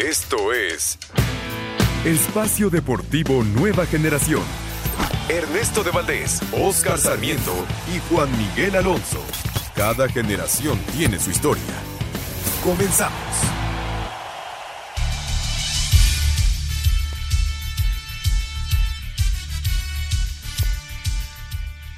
Esto es Espacio Deportivo Nueva Generación. Ernesto de Valdés, Oscar Sarmiento y Juan Miguel Alonso. Cada generación tiene su historia. Comenzamos.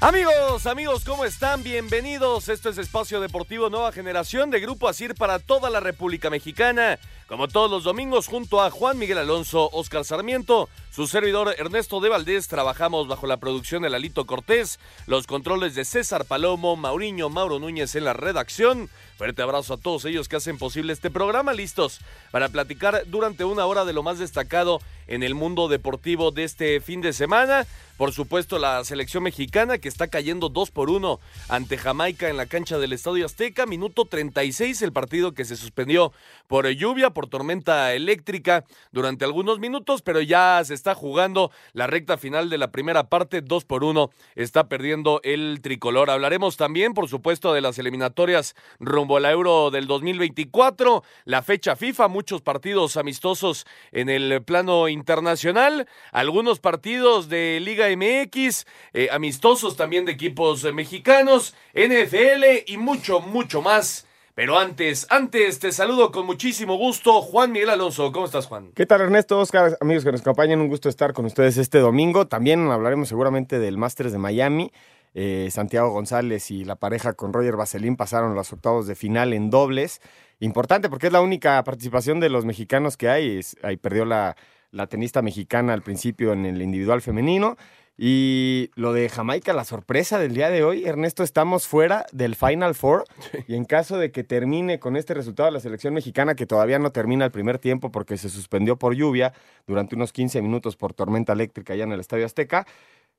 Amigos, amigos, ¿cómo están? Bienvenidos. Esto es Espacio Deportivo Nueva Generación de Grupo Asir para toda la República Mexicana. Como todos los domingos, junto a Juan Miguel Alonso, Oscar Sarmiento, su servidor Ernesto de Valdés, trabajamos bajo la producción de Lalito Cortés, los controles de César Palomo, Mauriño, Mauro Núñez en la redacción. Fuerte abrazo a todos ellos que hacen posible este programa, listos para platicar durante una hora de lo más destacado en el mundo deportivo de este fin de semana. Por supuesto, la selección mexicana que está cayendo 2 por 1 ante Jamaica en la cancha del Estadio Azteca. Minuto 36, el partido que se suspendió por lluvia, por tormenta eléctrica durante algunos minutos, pero ya se está jugando la recta final de la primera parte. 2 por 1 está perdiendo el tricolor. Hablaremos también, por supuesto, de las eliminatorias rumbo al Euro del 2024, la fecha FIFA, muchos partidos amistosos en el plano internacional, algunos partidos de Liga MX, eh, amistosos también de equipos mexicanos, NFL y mucho, mucho más. Pero antes, antes te saludo con muchísimo gusto, Juan Miguel Alonso. ¿Cómo estás, Juan? ¿Qué tal, Ernesto? Oscar, amigos que nos acompañan, un gusto estar con ustedes este domingo. También hablaremos seguramente del Masters de Miami. Eh, Santiago González y la pareja con Roger Vaselín pasaron los octavos de final en dobles. Importante porque es la única participación de los mexicanos que hay. ahí perdió la, la tenista mexicana al principio en el individual femenino. Y lo de Jamaica, la sorpresa del día de hoy, Ernesto, estamos fuera del Final Four. Y en caso de que termine con este resultado la selección mexicana, que todavía no termina el primer tiempo porque se suspendió por lluvia durante unos 15 minutos por tormenta eléctrica allá en el Estadio Azteca,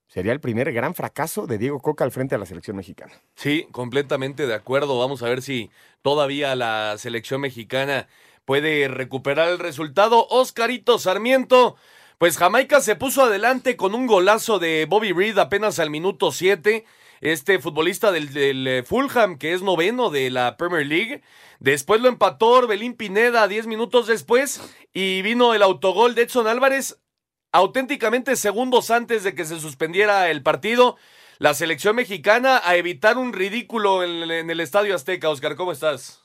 sería el primer gran fracaso de Diego Coca al frente de la selección mexicana. Sí, completamente de acuerdo. Vamos a ver si todavía la selección mexicana puede recuperar el resultado. Oscarito Sarmiento. Pues Jamaica se puso adelante con un golazo de Bobby Reed apenas al minuto 7. Este futbolista del, del, Fulham, que es noveno de la Premier League. Después lo empató Orbelín Pineda 10 minutos después. Y vino el autogol de Edson Álvarez auténticamente segundos antes de que se suspendiera el partido. La selección mexicana a evitar un ridículo en, en el Estadio Azteca. Oscar, ¿cómo estás?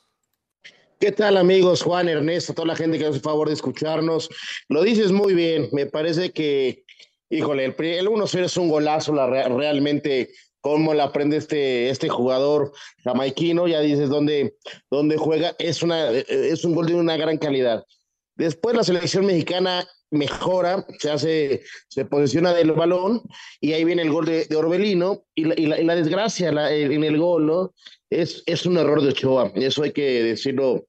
¿Qué tal amigos? Juan, Ernesto, toda la gente que hace el favor de escucharnos. Lo dices muy bien, me parece que, híjole, el, el 1-0 es un golazo, la, realmente cómo la aprende este, este jugador jamaiquino, ya dices dónde, dónde juega, es, una, es un gol de una gran calidad. Después la selección mexicana mejora, se hace, se posiciona del balón y ahí viene el gol de, de Orbelino y la, y la, y la desgracia la, en el gol, ¿no? Es, es un error de Ochoa, eso hay que decirlo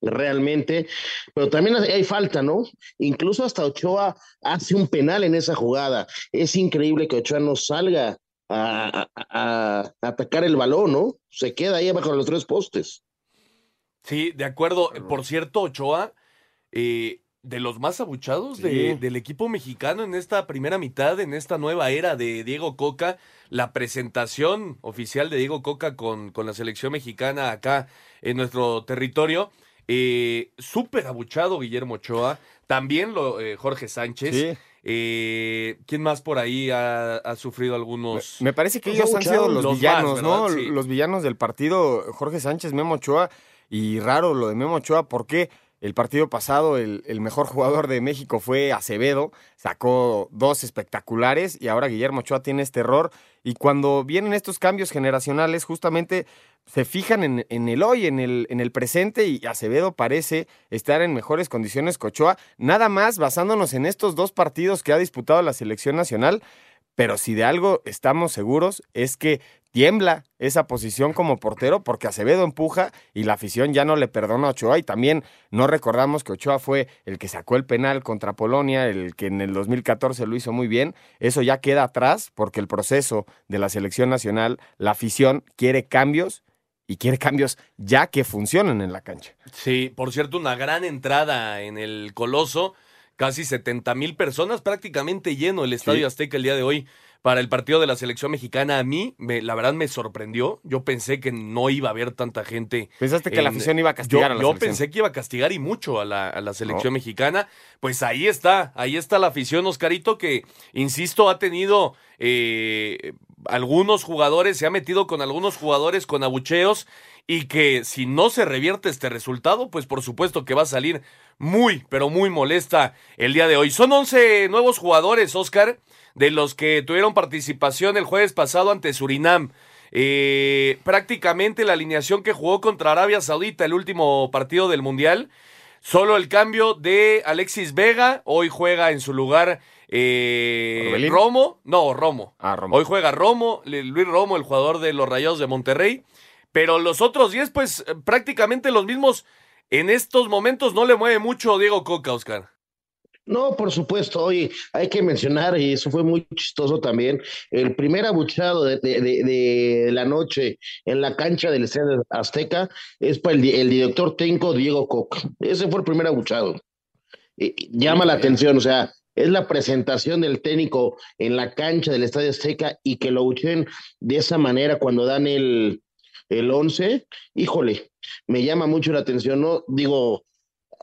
realmente, pero también hay falta, ¿no? Incluso hasta Ochoa hace un penal en esa jugada. Es increíble que Ochoa no salga a, a, a atacar el balón, ¿no? Se queda ahí bajo los tres postes. Sí, de acuerdo. Por cierto, Ochoa, eh, de los más abuchados de, del equipo mexicano en esta primera mitad, en esta nueva era de Diego Coca, la presentación oficial de Diego Coca con, con la selección mexicana acá en nuestro territorio. Eh, Súper abuchado Guillermo Ochoa, también lo, eh, Jorge Sánchez. Sí. Eh, ¿Quién más por ahí ha, ha sufrido algunos? Me parece que Los ellos han sido los, los villanos, más, ¿no? Los villanos del partido, Jorge Sánchez, Memo Ochoa, y raro lo de Memo Ochoa, porque el partido pasado el, el mejor jugador de México fue Acevedo, sacó dos espectaculares y ahora Guillermo Ochoa tiene este error. Y cuando vienen estos cambios generacionales, justamente se fijan en, el hoy, en el, en el presente, y Acevedo parece estar en mejores condiciones que Ochoa, nada más basándonos en estos dos partidos que ha disputado la selección nacional. Pero si de algo estamos seguros es que tiembla esa posición como portero porque Acevedo empuja y la afición ya no le perdona a Ochoa. Y también no recordamos que Ochoa fue el que sacó el penal contra Polonia, el que en el 2014 lo hizo muy bien, eso ya queda atrás porque el proceso de la selección nacional, la afición quiere cambios y quiere cambios ya que funcionen en la cancha. Sí, por cierto, una gran entrada en el Coloso casi 70 mil personas, prácticamente lleno el Estadio Azteca el día de hoy para el partido de la selección mexicana. A mí, me, la verdad, me sorprendió. Yo pensé que no iba a haber tanta gente. ¿Pensaste que la afición iba a castigar yo, a la Yo selección? pensé que iba a castigar y mucho a la, a la selección mexicana. Pues ahí está, ahí está la afición, Oscarito, que, insisto, ha tenido eh, algunos jugadores, se ha metido con algunos jugadores con abucheos y que si no se revierte este resultado, pues por supuesto que va a salir muy, pero muy molesta el día de hoy. Son 11 nuevos jugadores, Oscar, de los que tuvieron participación el jueves pasado ante Surinam. Eh, prácticamente la alineación que jugó contra Arabia Saudita el último partido del Mundial. Solo el cambio de Alexis Vega, hoy juega en su lugar eh. Romo, no, Romo. Ah, Romo. Hoy juega Romo, Luis Romo, el jugador de los Rayados de Monterrey. Pero los otros 10, pues eh, prácticamente los mismos. En estos momentos no le mueve mucho Diego Coca, Oscar. No, por supuesto, oye, hay que mencionar, y eso fue muy chistoso también, el primer abuchado de, de- de- de la noche en la cancha del Estadio Azteca es para el, di- el director técnico Diego Coca. Ese fue el primer abuchado. Y- llama la atención, o sea, es la presentación del técnico en la cancha del Estadio Azteca y que lo abuchen de esa manera cuando dan el, el 11, híjole, me llama mucho la atención, ¿no? Digo,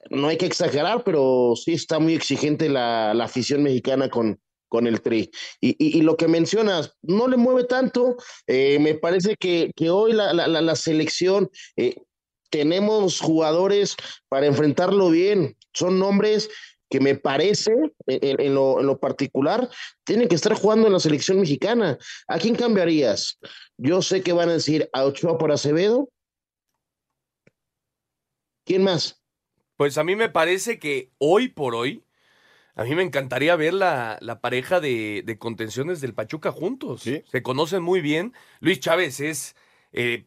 no hay que exagerar, pero sí está muy exigente la, la afición mexicana con, con el Tri. Y, y- lo que mencionas, no le mueve tanto. eh, me parece que, que hoy la, la- la- la selección eh, tenemos jugadores para enfrentarlo bien. Son nombres que me parece, en, en lo, en lo particular, tienen que estar jugando en la selección mexicana. ¿A quién cambiarías? Yo sé que van a decir a Ochoa por Acevedo. ¿Quién más? Pues a mí me parece que hoy por hoy, a mí me encantaría ver la, la pareja de, de contenciones del Pachuca juntos. Sí. Se conocen muy bien. Luis Chávez es, eh,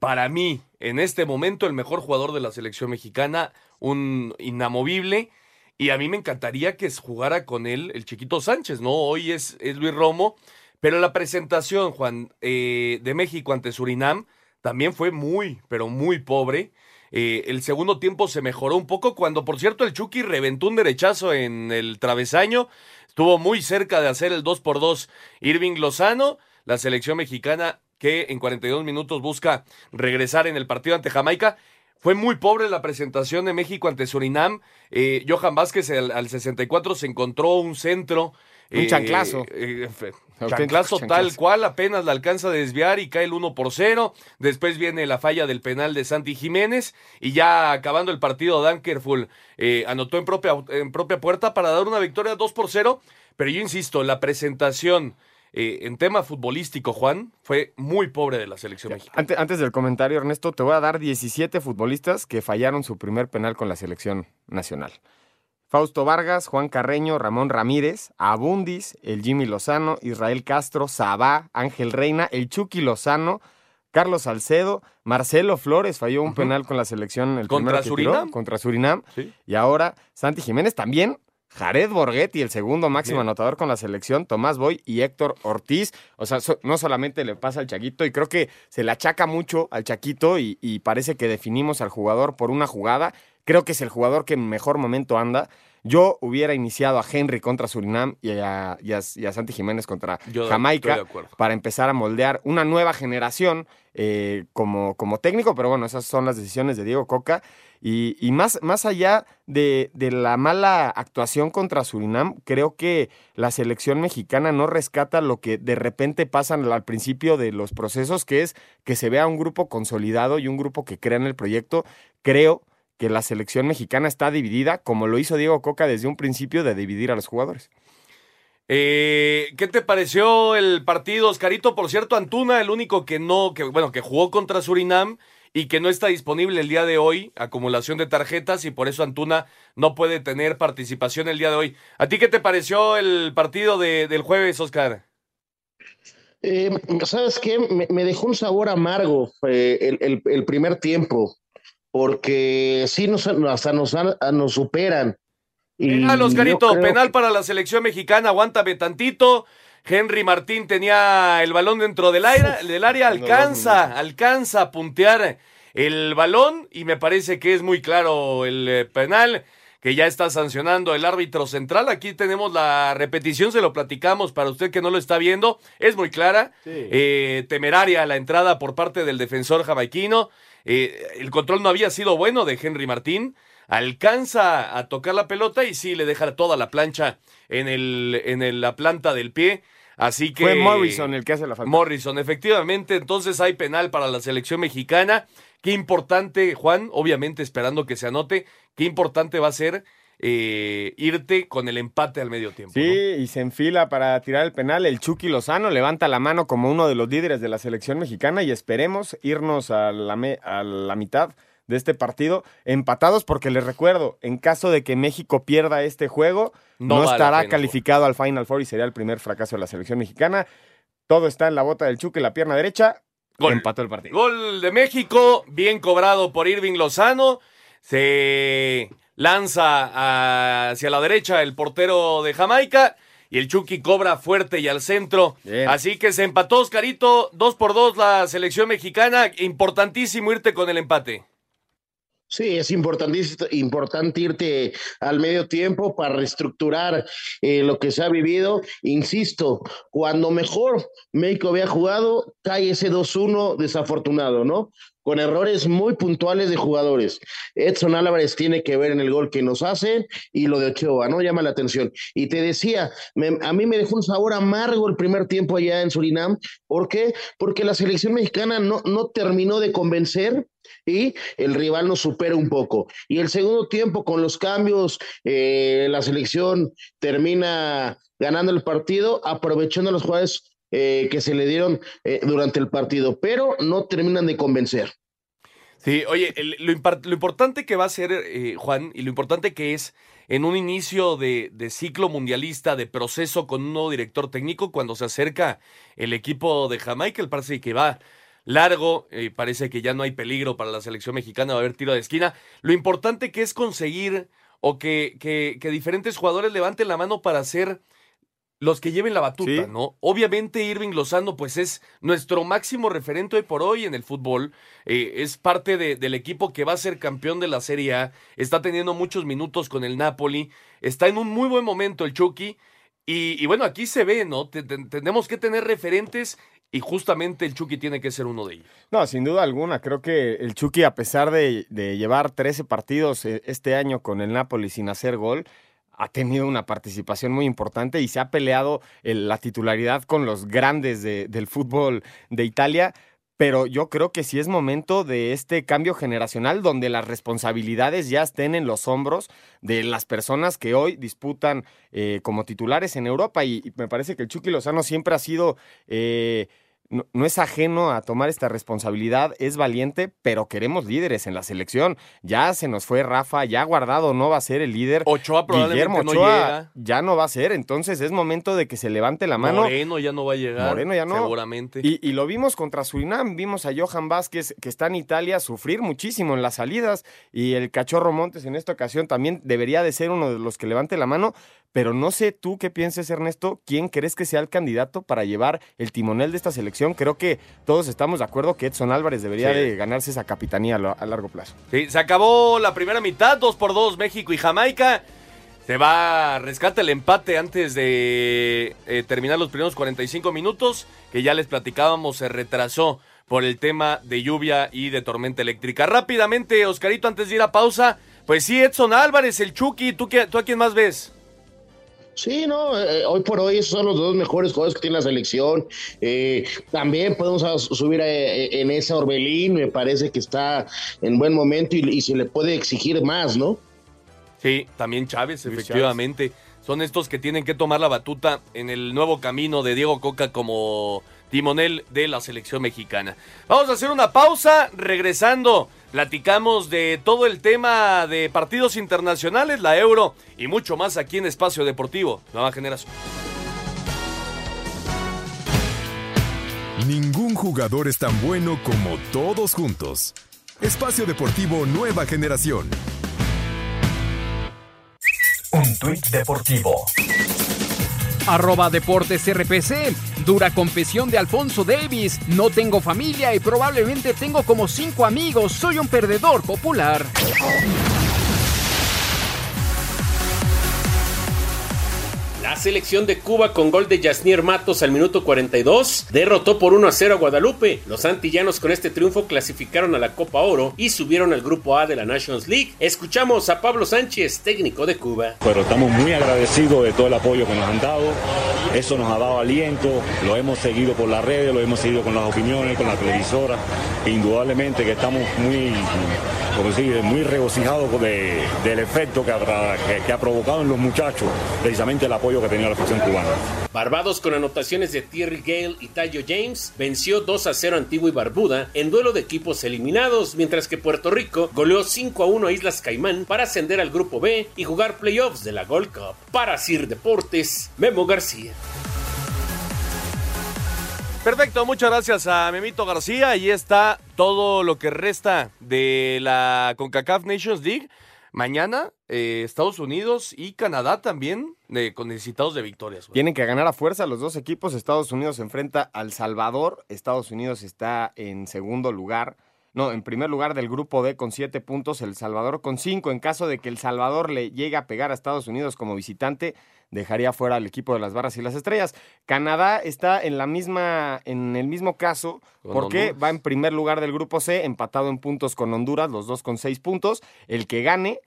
para mí, en este momento, el mejor jugador de la selección mexicana, un inamovible. Y a mí me encantaría que jugara con él el chiquito Sánchez, ¿no? Hoy es, es Luis Romo. Pero la presentación, Juan, eh, de México ante Surinam también fue muy, pero muy pobre. Eh, el segundo tiempo se mejoró un poco cuando, por cierto, el Chucky reventó un derechazo en el travesaño. Estuvo muy cerca de hacer el 2 por 2 Irving Lozano, la selección mexicana que en 42 minutos busca regresar en el partido ante Jamaica. Fue muy pobre la presentación de México ante Surinam. Eh, Johan Vázquez al, al 64 se encontró un centro. Un chanclazo. eh, fe- Auténtico chanclazo tal chanclazo. cual, apenas la alcanza a desviar y cae el 1 por 0. Después viene la falla del penal de Santi Jiménez y ya acabando el partido, Dan Kerful eh, anotó en propia, en propia puerta para dar una victoria 2 por 0. Pero yo insisto, la presentación eh, en tema futbolístico, Juan, fue muy pobre de la selección mexicana. Antes, antes del comentario, Ernesto, te voy a dar 17 futbolistas que fallaron su primer penal con la selección nacional. Fausto Vargas, Juan Carreño, Ramón Ramírez, Abundis, el Jimmy Lozano, Israel Castro, Sabá, Ángel Reina, el Chucky Lozano, Carlos Salcedo, Marcelo Flores falló un penal con la selección el ¿Contra primero que tiró, Surinam? contra Surinam. Sí. Y ahora Santi Jiménez también. Jared Borghetti, el segundo máximo Bien. anotador con la selección, Tomás Boy y Héctor Ortiz. O sea, so- no solamente le pasa al Chaquito, y creo que se le achaca mucho al Chaquito y, y parece que definimos al jugador por una jugada. Creo que es el jugador que en mejor momento anda. Yo hubiera iniciado a Henry contra Surinam y a, y a- y a Santi Jiménez contra Yo Jamaica para empezar a moldear una nueva generación eh, como, como técnico, pero bueno, esas son las decisiones de Diego Coca. Y, y más, más allá de, de la mala actuación contra Surinam, creo que la selección mexicana no rescata lo que de repente pasa al al principio de los procesos, que es que se vea un grupo consolidado y un grupo que crea en el proyecto. Creo que la selección mexicana está dividida, como lo hizo Diego Coca desde un principio de dividir a los jugadores. Eh, ¿Qué te pareció el partido, Oscarito? Por cierto, Antuna, el único que no, que bueno, que jugó contra Surinam y que no está disponible el día de hoy, acumulación de tarjetas y por eso Antuna no puede tener participación el día de hoy. ¿A ti qué te pareció el partido de- del jueves, Oscar? Eh, ¿Sabes qué? Me, dejó un sabor amargo eh, el, primer tiempo, porque sí nos, hasta nos, nos superan. Penal, Oscarito, penal para la selección mexicana, aguántame tantito. Henry Martín tenía el balón dentro del, aire, del área, alcanza, alcanza a puntear el balón y me parece que es muy claro el eh, penal que ya está sancionando el árbitro central. Aquí tenemos la repetición, se lo platicamos para usted que no lo está viendo. Es muy clara, eh, temeraria la entrada por parte del defensor jamaiquino. Eh, el control no había sido bueno de Henry Martín. Alcanza a tocar la pelota y sí le deja toda la plancha en, el, en la planta del pie. Así que. Fue Morrison el que hace la falta. Morrison, efectivamente. Entonces hay penal para la selección mexicana. Qué importante, Juan, obviamente esperando que se anote, qué importante va a ser eh, irte con el empate al medio tiempo. Sí, y se enfila para tirar el penal. El Chucky Lozano levanta la mano como uno de los líderes de la selección mexicana y esperemos irnos a la, a la mitad de este partido empatados porque les recuerdo, en caso de que México pierda este juego, no, estará calificado al Final Four y sería el primer fracaso de la selección mexicana. Todo está en la bota del Chucky, la pierna derecha. Gol. Empató el partido. Gol de México, bien cobrado por Irving Lozano. Se lanza hacia la derecha el portero de Jamaica y el Chucky cobra fuerte y al centro. Así que se empató Oscarito, dos por dos la selección mexicana. Importantísimo irte con el empate. Sí, es importante irte al medio tiempo para reestructurar eh, lo que se ha vivido. Insisto, cuando mejor México había jugado, cae ese 2-1 desafortunado, ¿no? Con errores muy puntuales de jugadores. Edson Álvarez tiene que ver en el gol que nos hace y lo de Ochoa, ¿no? Llama la atención. Y te decía, a mí me dejó un sabor amargo el primer tiempo allá en Surinam. ¿Por qué? Porque la selección mexicana no, no terminó de convencer y el rival nos supera un poco. Y el segundo tiempo, con los cambios, eh, la selección termina ganando el partido, aprovechando los jugadores eh, que se le dieron eh, durante el partido, pero no terminan de convencer. Sí, oye, lo, importante que va a ser, Juan, y lo importante que es en un inicio de, de, ciclo mundialista, de proceso con un nuevo director técnico, cuando se acerca el equipo de Jamaica, el parece que va largo, eh, parece que ya no hay peligro para la selección mexicana, va a haber tiro de esquina. Lo importante que es conseguir o que, que, diferentes jugadores levanten la mano para ser los que lleven la batuta, ¿no? Obviamente Irving Lozano, pues es nuestro máximo referente hoy por hoy en el fútbol, eh, es parte del equipo que va a ser campeón de la Serie A, está teniendo muchos minutos con el Napoli, está en un muy buen momento el Chucky, y, bueno, aquí se ve, ¿no? tenemos que tener referentes y justamente el Chucky tiene que ser uno de ellos. No, sin duda alguna. Creo que el Chucky, a pesar de, llevar 13 partidos eh, este año con el Napoli sin hacer gol, ha tenido una participación muy importante y se ha peleado la titularidad con los grandes del fútbol de Italia pero yo creo que sí es momento de este cambio generacional donde las responsabilidades ya estén en los hombros de las personas que hoy disputan eh, como titulares en Europa y, me parece que el Chucky Lozano siempre ha sido eh, no, es ajeno a tomar esta responsabilidad, es valiente, pero queremos líderes en la selección. Ya se nos fue Rafa, ya Guardado no va a ser el líder. Ochoa probablemente no llega. ya no va a ser, entonces es momento de que se levante la mano. Moreno ya no va a llegar. Moreno ya no. Seguramente. Y, lo vimos contra Surinam, vimos a Johan Vázquez que está en Italia sufrir muchísimo en las salidas y el Cachorro Montes en esta ocasión también debería de ser uno de los que levante la mano, pero no sé tú qué pienses, Ernesto, quién crees que sea el candidato para llevar el timonel de esta selección. Creo que todos estamos de acuerdo que Edson Álvarez debería de ganarse esa capitanía a largo plazo. Sí, se acabó la primera mitad, dos por dos México y Jamaica. Se va, rescata el empate antes de eh, terminar los primeros 45 minutos, que ya les platicábamos, se retrasó por el tema de lluvia y de tormenta eléctrica. Rápidamente, Oscarito, antes de ir a pausa, pues sí, Edson Álvarez, el Chucky, ¿tú, qué, tú a quién más ves? Sí, no, eh, hoy por hoy son los dos mejores jugadores que tiene la selección. Eh, también podemos subir eh, en ese Orbelín, me parece que está en buen momento y, se le puede exigir más, ¿no? Sí, también Chávez, efectivamente. Son estos que tienen que tomar la batuta en el nuevo camino de Diego Coca como timonel de la selección mexicana. Vamos a hacer una pausa, regresando. Platicamos de todo el tema de partidos internacionales, la Euro y mucho más aquí en Espacio Deportivo, Nueva Generación. jugador es tan bueno como todos juntos. Espacio Deportivo Nueva Generación. Un tuit deportivo. Arroba Deportes RPC. Dura confesión de Alfonso Davis. No tengo familia y probablemente tengo como cinco amigos. Soy un perdedor popular. La selección de Cuba con gol de Yasnier Matos al minuto 42 derrotó por 1 a 0 a Guadalupe. Los antillanos con este triunfo clasificaron a la Copa Oro y subieron al grupo A de la Nations League. Escuchamos a Pablo Sánchez, técnico de Cuba. Pero estamos muy agradecidos de todo el apoyo que nos han dado. Eso nos ha dado aliento. Lo hemos seguido por las redes, lo hemos seguido con las opiniones, con la televisora. Indudablemente que estamos muy, como decir, muy regocijados de, del efecto que, que, que ha provocado en los muchachos precisamente el apoyo que tenía la afición cubana. Barbados con anotaciones de Thierry Gale y Tayo James venció 2 a 0 Antigua y Barbuda en duelo de equipos eliminados, mientras que Puerto Rico goleó 5 a 1 a Islas Caimán para ascender al grupo B y jugar playoffs de la Gold Cup. Para Sir Deportes, Memo García. Perfecto, muchas gracias a Memito García. Ahí está todo lo que resta de la CONCACAF Nations League. Mañana, eh, Estados Unidos y Canadá también eh, con necesitados de victorias. Tienen que ganar a fuerza los dos equipos. Estados Unidos enfrenta al Salvador. Estados Unidos está en segundo lugar. No, en primer lugar del grupo D con siete puntos. El Salvador con cinco. En caso de que El Salvador le llegue a pegar a Estados Unidos como visitante, dejaría fuera al equipo de las barras y las estrellas. Canadá está en la misma, en el mismo caso, porque Honduras. va en primer lugar del grupo C, empatado en puntos con Honduras, los dos con seis puntos. El que gane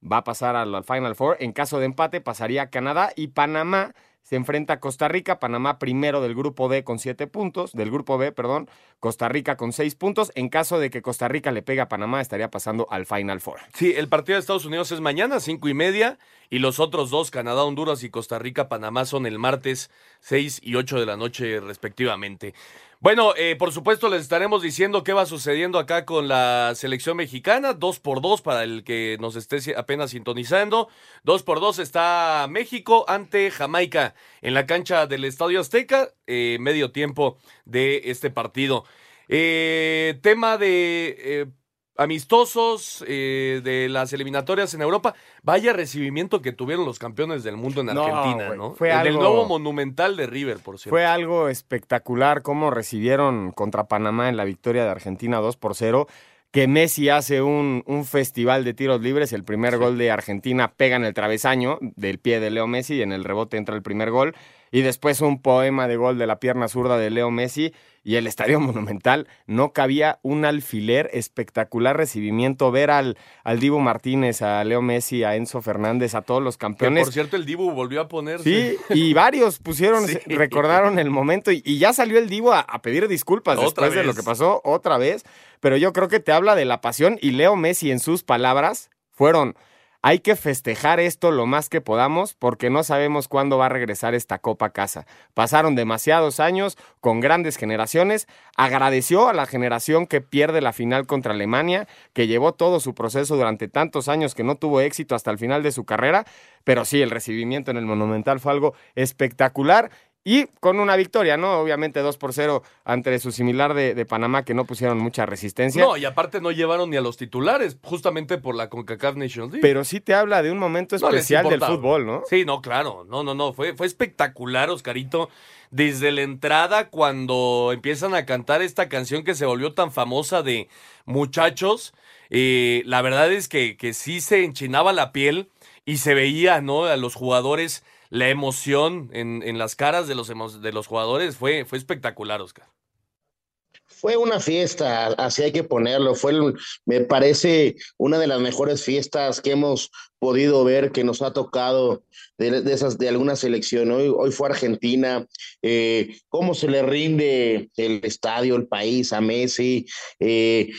va a pasar al, al Final Four. En caso de empate, pasaría Canadá y Panamá. Se enfrenta a Costa Rica, Panamá primero del grupo D con siete puntos, del grupo B, perdón, Costa Rica con seis puntos. En caso de que Costa Rica le pegue a Panamá, estaría pasando al Final Four. Sí, el partido de Estados Unidos es mañana, cinco y media, y los otros dos, Canadá, Honduras y Costa Rica, Panamá, son el martes, 6 y 8 de la noche, respectivamente. Bueno, eh, por supuesto les estaremos diciendo qué va sucediendo acá con la selección mexicana, dos por dos para el que nos esté apenas sintonizando. Dos por dos está México ante Jamaica en la cancha del Estadio Azteca, eh, medio tiempo de este partido. Eh, tema de eh, amistosos eh, de las eliminatorias en Europa. Vaya recibimiento que tuvieron los campeones del mundo en No, Argentina, ¿no? fue En el algo- nuevo monumental de River, por cierto. Fue algo espectacular cómo recibieron contra Panamá en la victoria de Argentina 2 por 0. Que Messi hace un, un festival de tiros libres. El primer gol de Argentina pega en el travesaño del pie de Leo Messi y en el rebote entra el primer gol. Y después un poema de gol de la pierna zurda de Leo Messi. Y el estadio monumental no cabía un alfiler. Espectacular recibimiento. Ver al, al Dibu Martínez, a Leo Messi, a Enzo Fernández, a todos los Que, campeones. por cierto, el Dibu volvió a ponerse. Sí, y varios pusieron, Sí. recordaron el momento y, y ya salió el Divo a, a pedir disculpas Otra después de lo vez. que pasó otra vez. Pero yo creo que te habla de la pasión y Leo Messi en sus palabras fueron, hay que festejar esto lo más que podamos porque no sabemos cuándo va a regresar esta copa a casa. Pasaron demasiados años con grandes generaciones. Agradeció a la generación que pierde la final contra Alemania, que llevó todo su proceso durante tantos años que no tuvo éxito hasta el final de su carrera. Pero sí, el recibimiento en el Monumental fue algo espectacular. Y con una victoria, ¿no? Obviamente 2 por 0 ante su similar de, de Panamá, que no pusieron mucha resistencia. No, y aparte no llevaron ni a los titulares, justamente por la CONCACAF Nations League. Pero sí te habla de un momento No especial del fútbol, ¿no? Sí, no, claro. No, no, no. Fue, fue espectacular, Oscarito. Desde la entrada, cuando empiezan a cantar esta canción que se volvió tan famosa de muchachos, eh, la verdad es que, que sí se enchinaba la piel y se veía, ¿no? A los jugadores, la emoción en, en las caras de los, de los jugadores. Fue, fue espectacular, Oscar. Fue una fiesta, así hay que ponerlo. Fue, me parece, una de las mejores fiestas que hemos podido ver, que nos ha tocado de, de esas, de alguna selección. Hoy, hoy fue Argentina. eh, cómo se le rinde el estadio, el país a Messi. eh,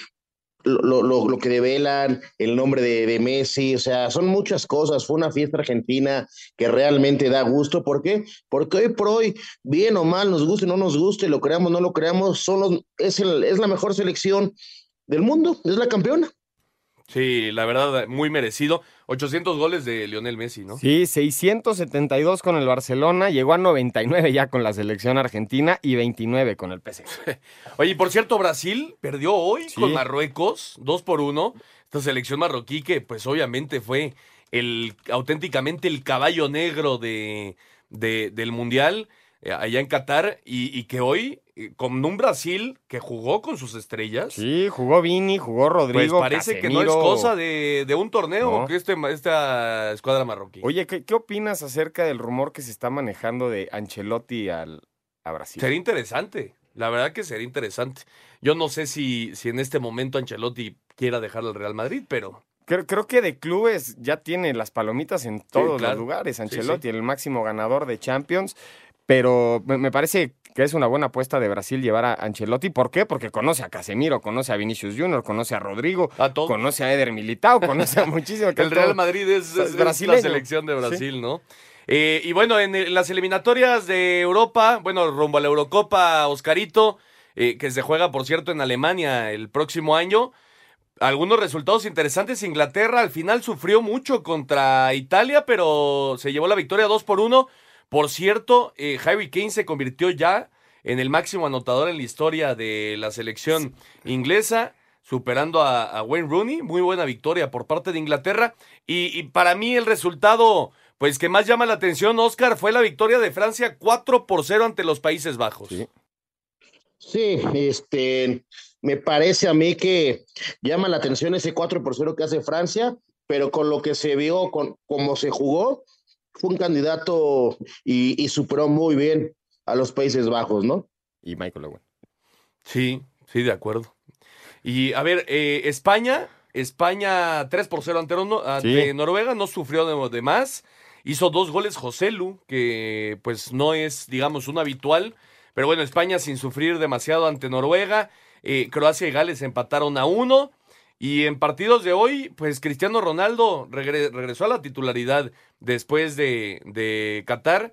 lo, lo- lo- que develan, el nombre de, de Messi, o sea, son muchas cosas. Fue una fiesta argentina que realmente da gusto. ¿Por qué? Porque hoy por hoy, bien o mal, nos guste no nos guste, lo creamos no lo creamos, son es, el- es la mejor selección del mundo, es la campeona. Sí, la verdad, muy merecido. 800 goles de Lionel Messi, ¿no? Sí, 672 con el Barcelona, llegó a 99 ya con la selección argentina y 29 con el PSG. Oye, y por cierto, Brasil perdió hoy con Marruecos, 2 por 1. Esta selección marroquí que pues obviamente fue el auténticamente el caballo negro de, de- del Mundial eh, allá en Qatar y, y que hoy eh, con un Brasil que jugó con sus estrellas. Sí, jugó Vini, jugó Pues Rodrigo. parece que no es cosa de, de un torneo No. que este, esta escuadra marroquí. Oye, ¿qué, qué opinas acerca del rumor que se está manejando de Ancelotti al, a Brasil? Sería interesante. La verdad que sería interesante. Yo no sé si, si en este momento Ancelotti quiera dejar al Real Madrid, pero Creo, creo que de clubes ya tiene las palomitas en todos claro. los lugares. Sí, Ancelotti, el máximo ganador de Champions. Pero me, parece que es una buena apuesta de Brasil llevar a Ancelotti. ¿Por qué? Porque conoce a Casemiro, conoce a Vinicius Junior, conoce a Rodrigo, conoce a Eder Militao, conoce a muchísimo. que el Real todo- Madrid es, es- es la selección de Sí. Brasil, ¿no? Eh, y bueno, en, las eliminatorias de Europa, bueno, rumbo a la Eurocopa, Oscarito, eh, que se juega, por cierto, en Alemania el próximo año. Algunos resultados interesantes. Inglaterra al final sufrió mucho contra Italia, pero se llevó la victoria 2 por 1. Por cierto, eh, Harry Kane se convirtió ya en el máximo anotador en la historia de la selección inglesa, superando a, a Wayne Rooney. Muy buena victoria por parte de Inglaterra. Y, y para mí el resultado, pues que más llama la atención, Oscar, fue la victoria de Francia 4 por 0 ante los Países Bajos. Sí, este, me parece a mí que llama la atención ese 4 por 0 que hace Francia, pero con lo que se vio, con cómo se jugó, fue un candidato y, y superó muy bien a los Países Bajos, ¿no? Y Michael Owen. Sí, sí, de acuerdo. Y a ver, eh, España, España 3 por 0 ante, Nor- ante Sí. Noruega, no sufrió de, de más. Hizo dos goles José Lu, que pues no es, digamos, un habitual. Pero bueno, España sin sufrir demasiado ante Noruega. Eh, Croacia y Gales empataron a uno. Y en partidos de hoy, pues Cristiano Ronaldo regre- regresó a la titularidad después de, de Qatar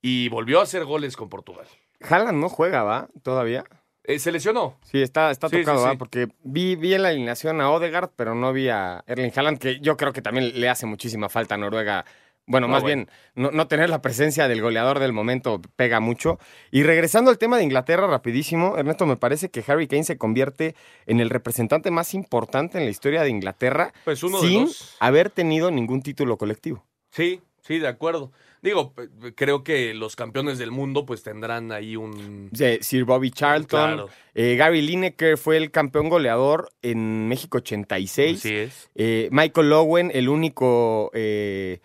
y volvió a hacer goles con Portugal. Haaland no juega, ¿va? Todavía. Eh, se lesionó. Sí, está, está Sí, tocado, ¿va? sí. Porque vi, vi en la alineación a Odegaard, pero no vi a Erling Haaland, que yo creo que también le hace muchísima falta a Noruega. Bueno, No, más bueno. bien, no, no tener la presencia del goleador del momento pega mucho. Y regresando al tema de Inglaterra, rapidísimo, Ernesto, me parece que Harry Kane se convierte en el representante más importante en la historia de Inglaterra Pues uno de sin los- haber tenido ningún título colectivo. Sí, sí, de acuerdo. Digo, creo que los campeones del mundo pues tendrán ahí un... Sí, Sir Bobby Charlton, Claro. eh, Gary Lineker fue el campeón goleador en México 86. Así es. Eh, Michael Owen, el único eh,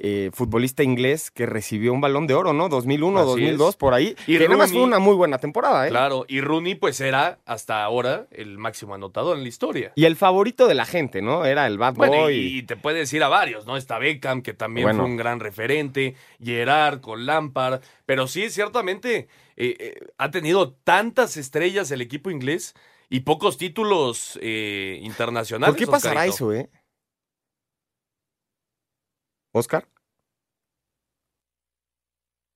eh, futbolista inglés que recibió un balón de oro, ¿no? 2001, Así 2002, es. por ahí. Y que nada más Rooney- fue una muy buena temporada, ¿eh? Claro, y Rooney pues era hasta ahora el máximo anotador en la historia. Y el favorito de la gente, ¿no? Era el Bad Bueno, Boy. y, y te puedes ir a varios, ¿no? Está Beckham, que también Bueno. fue un gran referente, Gerard con Lampard, pero sí, ciertamente eh, eh, ha tenido tantas estrellas el equipo inglés y pocos títulos eh, internacionales. ¿Por qué pasará eso, eh? Oscar.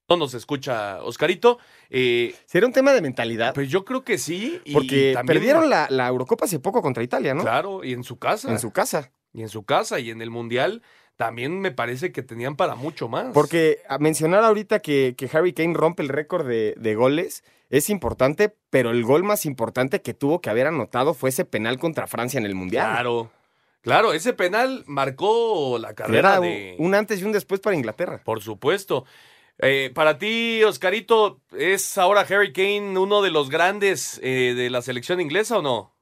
No nos escucha Oscarito. Eh, ¿Será un tema de mentalidad? Pues yo creo que sí. y Porque también- perdieron la, la Eurocopa hace poco contra Italia, ¿no? Claro, y en su casa. En su casa. Y en su casa y en el Mundial también me parece que tenían para mucho más. Porque a mencionar ahorita que, que Harry Kane rompe el récord de, de goles es importante, pero el gol más importante que tuvo que haber anotado fue ese penal contra Francia en el Mundial. Claro. Claro, ese penal marcó la carrera Era de... un antes y un después para Inglaterra. Por supuesto. Eh, para ti, Oscarito, ¿es ahora Harry Kane uno de los grandes eh, de la selección inglesa o no?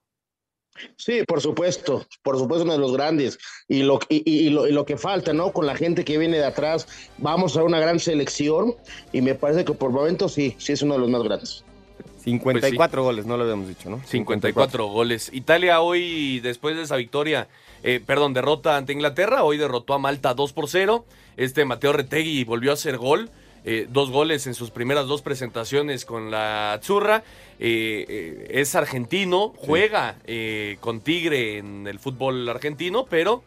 Sí, por supuesto, por supuesto uno de los grandes. Y lo, y, y- y lo, y lo que falta, ¿no? Con la gente que viene de atrás, vamos a una gran selección y me parece que por momentos sí, sí es uno de los más grandes. 54 goles, no lo habíamos dicho, ¿no? 54 goles. Italia hoy, después de esa victoria, eh, perdón, derrota ante Inglaterra, hoy derrotó a Malta 2 por 0. Este Mateo Retegui volvió a hacer gol. eh, dos goles en sus primeras dos presentaciones con la Azzurra. Eh, eh, es argentino, juega eh, con Tigre en el fútbol argentino, pero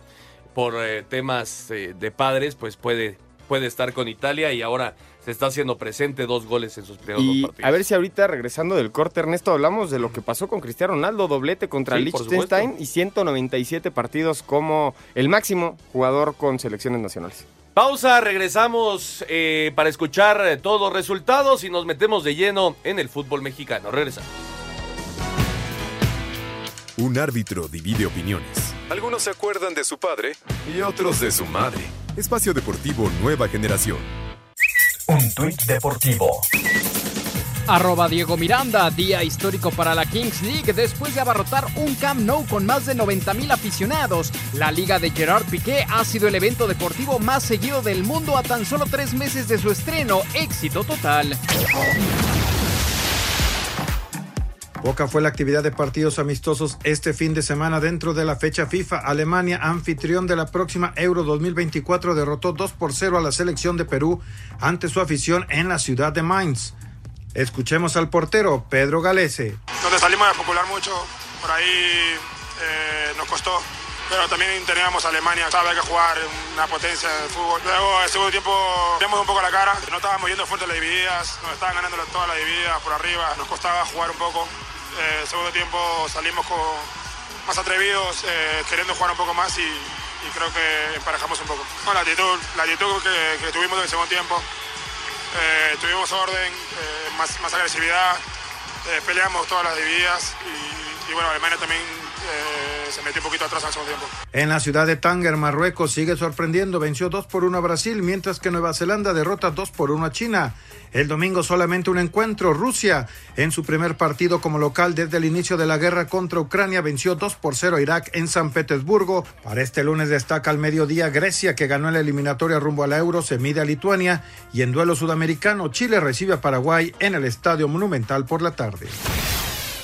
por temas de padres, pues puede puede estar con Italia y ahora se está haciendo presente dos goles en sus primeros Y dos partidos. a ver si ahorita regresando del corte, Ernesto, hablamos de lo que pasó con Cristiano Ronaldo, doblete contra Sí, Liechtenstein y 197 partidos como el máximo jugador con selecciones nacionales. Pausa, regresamos eh, para escuchar eh, todos los resultados y nos metemos de lleno en el fútbol mexicano. Regresamos. Un árbitro divide opiniones. Algunos se acuerdan de su padre y otros de su madre. Espacio Deportivo Nueva Generación. Un tuit deportivo. Arroba Diego Miranda, día histórico para la Kings League después de abarrotar un Camp Nou con más de 90 mil aficionados. La liga de Gerard Piqué ha sido el evento deportivo más seguido del mundo a tan solo tres meses de su estreno. Éxito total. Poca fue la actividad de partidos amistosos este fin de semana dentro de la fecha FIFA. Alemania, anfitrión de la próxima Euro 2024, derrotó 2 por 0 a la selección de Perú ante su afición en la ciudad de Mainz. Escuchemos al portero Pedro Galese. donde salimos a popular mucho, por ahí eh, nos costó. Pero también teníamos Alemania, sabe que jugar una potencia de fútbol. Luego, el segundo tiempo, dimos un poco la cara. No estábamos yendo fuerte las divididas, nos estaban ganando todas las divididas por arriba. Nos costaba jugar un poco. Eh, segundo tiempo salimos con, más atrevidos, eh, queriendo jugar un poco más y, creo que emparejamos un poco. No, la actitud, la actitud que, tuvimos en el segundo tiempo. Eh, tuvimos orden, eh, más, agresividad, peleamos todas las divididas y, bueno, Alemania también se metió un poquito atrás al segundo tiempo. En la ciudad de Tánger, Marruecos sigue sorprendiendo, venció 2 por 1 a Brasil, mientras que Nueva Zelanda derrota 2 por 1 a China. El domingo solamente un encuentro, Rusia en su primer partido como local desde el inicio de la guerra contra Ucrania venció 2 por 0 a Irak en San Petersburgo. Para este lunes destaca al mediodía Grecia que ganó la eliminatoria rumbo a la Euro, se mide a Lituania y en duelo sudamericano Chile recibe a Paraguay en el Estadio Monumental por la tarde.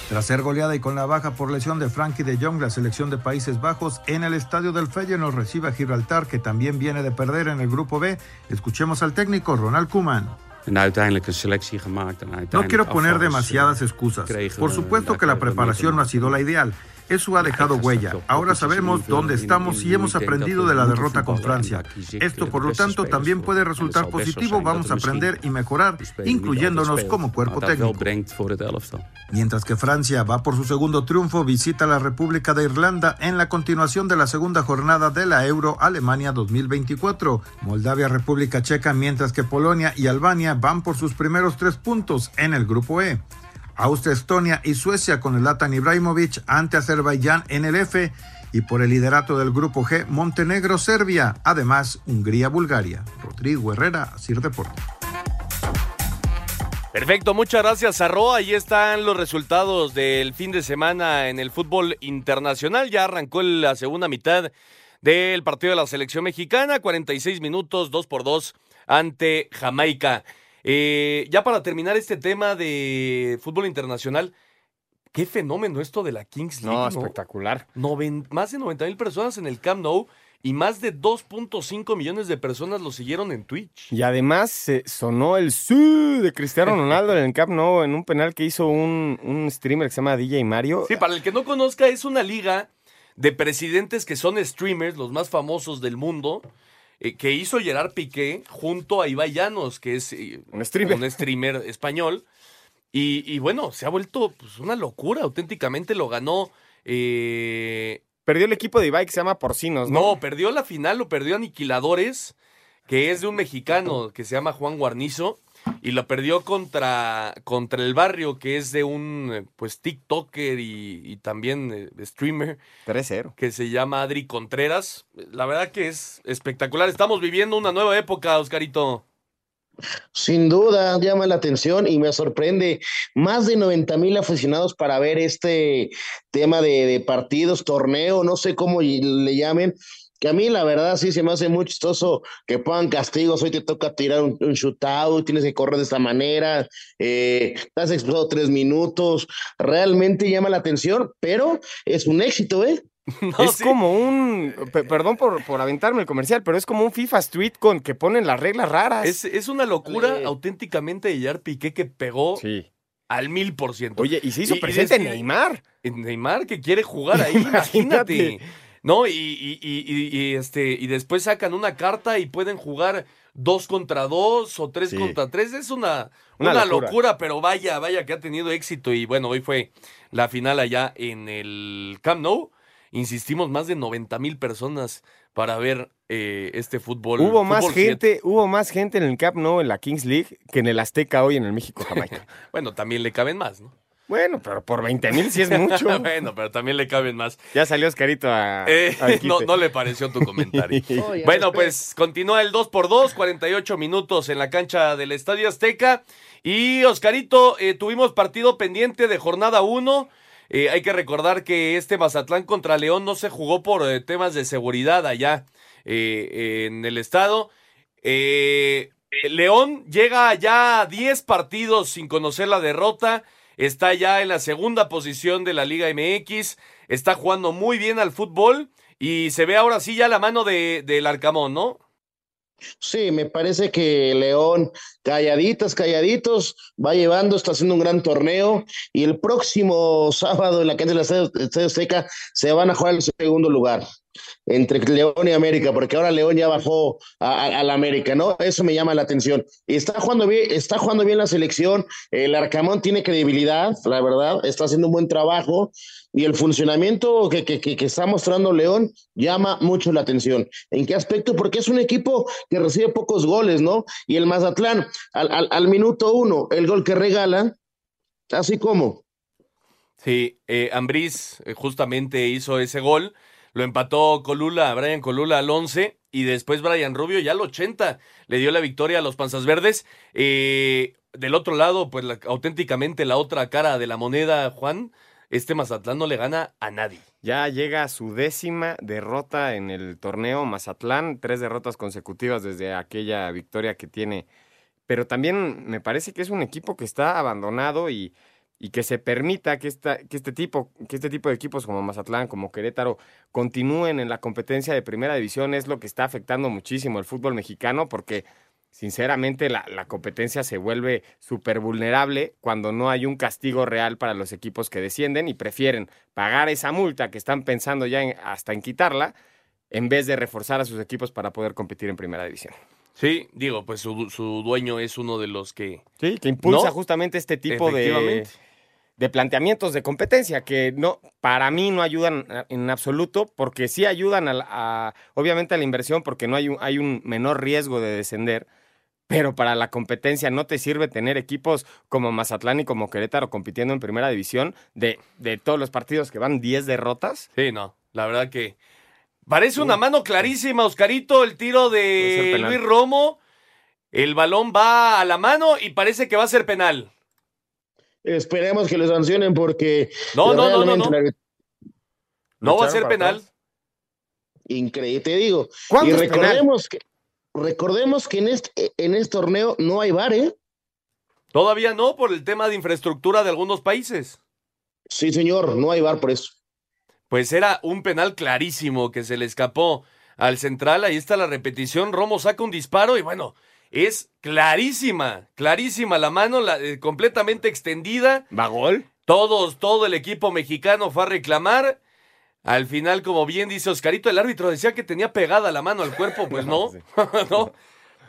Tras ser goleada y con la baja por lesión de Frankie de Jong, la selección de Países Bajos en el estadio del Feyenoord recibe a Gibraltar, que también viene de perder en el grupo B. Escuchemos al técnico Ronald No quiero poner demasiadas excusas. Por supuesto que la preparación no ha sido la ideal. Eso ha dejado huella. Ahora sabemos dónde estamos y hemos aprendido de la derrota con Francia. Esto, por lo tanto, también puede resultar positivo. Vamos a aprender y mejorar, incluyéndonos como cuerpo técnico. Mientras que Francia va por su segundo triunfo, visita la República de Irlanda en la continuación de la segunda jornada de la Euro Alemania 2024. Moldavia, República Checa, mientras que Polonia y Albania van por sus primeros tres puntos en el grupo E. Austria, Estonia y Suecia con el Latan Ibrahimovic ante Azerbaiyán en el F y por el liderato del grupo G, Montenegro, Serbia, además Hungría, Bulgaria. Rodrigo Herrera, Sir Deporte. Perfecto, muchas gracias, Arroa. Ahí están los resultados del fin de semana en el fútbol internacional. Ya arrancó la segunda mitad del partido de la selección mexicana, 46 minutos, 2 por 2 ante Jamaica. Eh, ya para terminar este tema de fútbol internacional, qué fenómeno esto de la Kings League. No, espectacular. Noven- más de 90 mil personas en el Camp Nou y más de 2.5 millones de personas lo siguieron en Twitch. Y además se sonó el su de Cristiano Ronaldo en el Camp Nou en un penal que hizo un, un streamer que se llama DJ Mario. Sí, para el que no conozca, es una liga de presidentes que son streamers, los más famosos del mundo, eh, que hizo Gerard Piqué junto a Ibai Llanos, que es eh, Un streamer. un streamer español. Y, y bueno, se ha vuelto pues, una locura, auténticamente lo ganó. eh, Perdió el equipo de Ibai que se llama Porcinos, ¿no? no, perdió la final, lo perdió Aniquiladores, que es de un mexicano que se llama Juan Guarnizo, y lo perdió contra, contra el barrio, que es de un pues TikToker y, y también eh, streamer 3-0. que se llama Adri Contreras. La verdad que es espectacular. Estamos viviendo una nueva época, Oscarito. Sin duda, llama la atención y me sorprende. Más de 90 mil aficionados para ver este tema de, de partidos, torneo, no sé cómo le llamen. Que a mí, la verdad, sí se me hace muy chistoso que pongan castigos. Hoy te toca tirar un, un shootout, tienes que correr de esta manera, eh, estás expulsado tres minutos. Realmente llama la atención, pero es un éxito, ¿eh? es como un. pe- Perdón por, por aventarme el comercial, pero es como un FIFA Street con que ponen las reglas raras. Es, es una locura auténticamente de Gerard Piqué que pegó al mil por ciento. Oye, y se hizo presente Neymar. Neymar que quiere jugar ahí, imagínate. ¿No? Y, y, y, y, este, y después sacan una carta y pueden jugar dos contra dos o tres Sí. contra tres. Es una, Una una, locura. locura. pero vaya, vaya que ha tenido éxito. Y bueno, hoy fue la final allá en el Camp Nou. Insistimos, más de 90 mil personas para ver eh, este fútbol. Hubo más siete. gente, hubo más gente en el Camp Nou en la Kings League que en el Azteca hoy en el México Jamaica. Bueno, también le caben más, ¿no? Bueno, pero por 20 mil sí es mucho. bueno, pero también le caben más. Ya salió Oscarito a, Eh, no, no le pareció tu comentario. bueno, pues continúa el 2 por 2 48 minutos en la cancha del Estadio Azteca. Y Oscarito, eh, tuvimos partido pendiente de jornada 1. Eh, hay que recordar que este Mazatlán contra León no se jugó por eh, temas de seguridad allá eh, en el estado. Eh, León llega ya a 10 partidos sin conocer la derrota. Está ya en la segunda posición de la Liga MX. Está jugando muy bien al fútbol. Y se ve ahora sí ya la mano de, del Arcamón, ¿no? Sí, me parece que León, calladitas, calladitos, va llevando, está haciendo un gran torneo y el próximo sábado en la cancha del Estadio Estadio Azteca se van a jugar el segundo lugar entre León y América, porque ahora León ya bajó a, la América, ¿no? Eso me llama la atención. Está jugando bien, está jugando bien la selección, el Arcamón tiene credibilidad, la verdad, está haciendo un buen trabajo y el funcionamiento que, que, que, está mostrando León llama mucho la atención. ¿En qué aspecto? Porque es un equipo que recibe pocos goles, ¿no? Y el Mazatlán, al, al, al minuto uno, el gol que regala, así como. Sí, eh, Ambriz eh, justamente hizo ese gol. Lo empató Colula, Brian Colula al 11 y después Brian Rubio ya al 80 le dio la victoria a los Panzas Verdes. Eh, del otro lado, pues la- auténticamente la otra cara de la moneda, Juan, este Mazatlán no le gana a nadie. Ya llega a su décima derrota en el torneo Mazatlán, tres derrotas consecutivas desde aquella victoria que tiene. Pero también me parece que es un equipo que está abandonado y, y que se permita que, esta, que, este tipo, que este tipo de equipos como Mazatlán, como Querétaro, continúen en la competencia de primera división es lo que está afectando muchísimo el fútbol mexicano porque sinceramente la, la competencia se vuelve súper vulnerable cuando no hay un castigo real para los equipos que descienden y prefieren pagar esa multa que están pensando ya en- hasta en quitarla en vez de reforzar a sus equipos para poder competir en primera división. Sí, digo, pues su, su dueño es uno de los que... Sí, que impulsa ¿No? justamente este tipo de, de planteamientos de competencia que no, para mí no ayudan en absoluto, porque sí ayudan a, a- obviamente a la inversión, porque no hay un, hay un menor riesgo de descender, pero para la competencia no te sirve tener equipos como Mazatlán y como Querétaro compitiendo en primera división de, de todos los partidos que van 10 derrotas. Sí, no, la verdad que... Parece una mano clarísima, Oscarito, el tiro de. Luis Romo. El balón va a la mano y parece que va a ser penal. Esperemos que lo sancionen porque. No, no, no, no, no. la- No va a ser penal. atrás. Increíble, te digo. ¿Cuándo Y penal? recordemos que, recordemos que en este, en este torneo no hay VAR, ¿eh? Todavía no, por el tema de infraestructura de algunos países. Sí, señor, no hay VAR por eso. Pues era un penal clarísimo que se le escapó al central. Ahí está la repetición. Romo saca un disparo y bueno, es clarísima, clarísima la mano, la- eh, completamente extendida. ¿Va gol? Todos, todo el equipo mexicano fue a reclamar. Al final, como bien dice Oscarito, el árbitro decía que tenía pegada la mano al cuerpo, pues no, no.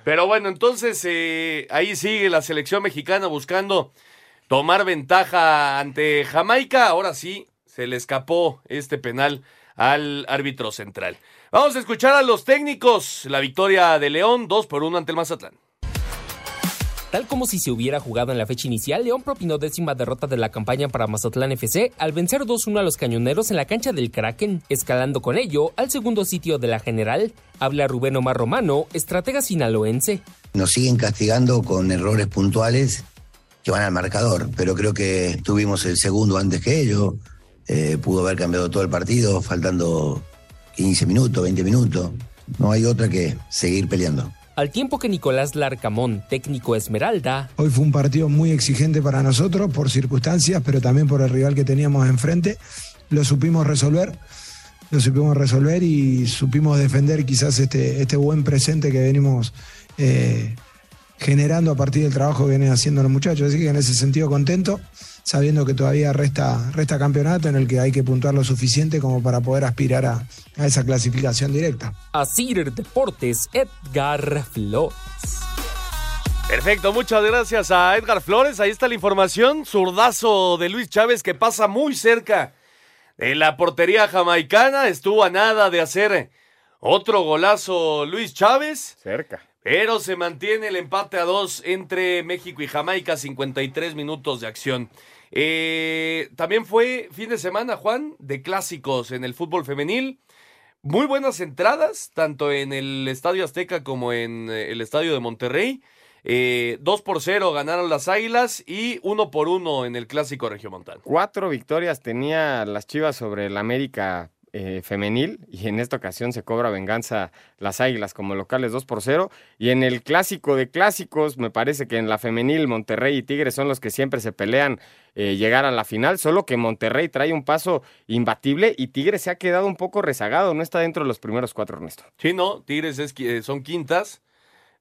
Pero bueno, entonces eh, ahí sigue la selección mexicana buscando tomar ventaja ante Jamaica. Ahora sí, se le escapó este penal al árbitro central. Vamos a escuchar a los técnicos. La victoria de León, 2 por 1 ante el Mazatlán. Tal como si se hubiera jugado en la fecha inicial, León propinó décima derrota de la campaña para Mazatlán FC al vencer 2-1 a los cañoneros en la cancha del Kraken, escalando con ello al segundo sitio de la general. Habla Rubén Omar Romano, estratega sinaloense. Nos siguen castigando con errores puntuales que van al marcador, pero creo que tuvimos el segundo antes que ellos. Eh, pudo haber cambiado todo el partido, faltando 15 minutos, 20 minutos. No hay otra que seguir peleando. Al tiempo que Nicolás Larcamón, técnico Esmeralda, Hoy fue un partido muy exigente para nosotros por circunstancias, pero también por el rival que teníamos enfrente. Lo supimos resolver, lo supimos resolver y supimos defender quizás este, este buen presente que venimos eh, generando a partir del trabajo que vienen haciendo los muchachos. Así que en ese sentido contento, sabiendo que todavía resta, resta campeonato en el que hay que puntuar lo suficiente como para poder aspirar a, a esa clasificación directa. Asir Deportes, Edgar Flores. Perfecto, muchas gracias a Edgar Flores. Ahí está la información. Zurdazo de Luis Chávez que pasa muy cerca de la portería jamaicana. Estuvo a nada de hacer otro golazo Luis Chávez. Cerca. Pero se mantiene el empate a dos entre México y Jamaica, 53 minutos de acción. Eh, también fue fin de semana, Juan, de clásicos en el fútbol femenil. Muy buenas entradas, tanto en el Estadio Azteca como en eh, el Estadio de Monterrey. Eh, 2 por 0 ganaron las Águilas y 1 por 1 en el Clásico Regiomontano. Cuatro victorias tenía las Chivas sobre el América eh, femenil y en esta ocasión se cobra venganza las Águilas como locales 2 por 0 y en el clásico de clásicos me parece que en la femenil Monterrey y Tigres son los que siempre se pelean eh, llegar a la final, solo que Monterrey trae un paso imbatible y Tigres se ha quedado un poco rezagado, no está dentro de los primeros cuatro, Ernesto. Sí, no, Tigres es, eh, son quintas.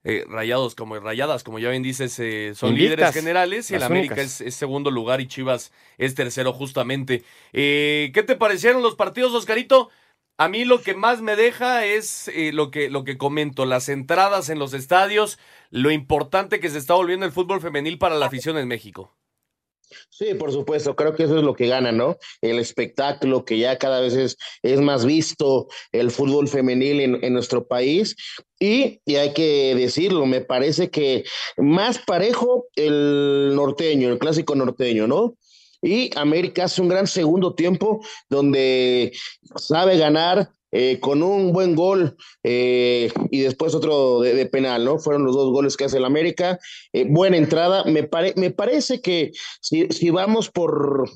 Eh, rayados como rayadas, como ya bien dices, eh, son Invictas, líderes generales y el América es segundo lugar y Chivas es tercero justamente. Eh, ¿Qué te parecieron los partidos, Oscarito? A mí lo que más me deja es eh, lo, que, lo que comento, las entradas en los estadios, lo importante que se está volviendo el fútbol femenil para la afición en México. Sí, por supuesto, creo que eso es lo que gana, ¿no? El espectáculo que ya cada vez es, es más visto, el fútbol femenil en, en nuestro país. Y, y hay que decirlo, me parece que más parejo el norteño, el clásico norteño, ¿no? Y América hace un gran segundo tiempo donde sabe ganar eh, con un buen gol eh, y después otro de, penal, ¿no? Fueron los dos goles que hace el América. Eh, buena entrada. Me, pare- me parece que si, si vamos por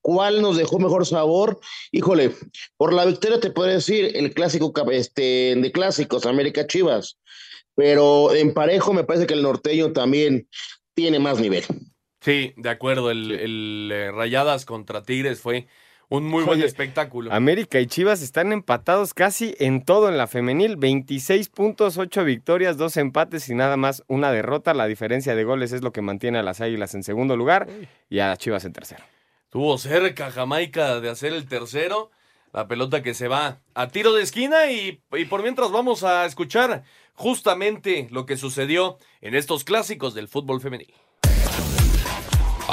cuál nos dejó mejor sabor, híjole, por la victoria te podría decir el clásico este, de clásicos, América Chivas. Pero en parejo me parece que el norteño también tiene más nivel. Sí, de acuerdo, el, el, Rayadas contra Tigres fue un muy buen Oye, espectáculo. América y Chivas están empatados casi en todo en la femenil. 26 puntos, 8 victorias, 2 empates y nada más una derrota. La diferencia de goles es lo que mantiene a las Águilas en segundo lugar y a las Chivas en tercero. Estuvo cerca Jamaica de hacer el tercero. La pelota que se va a tiro de esquina y, y por mientras vamos a escuchar justamente lo que sucedió en estos clásicos del fútbol femenil.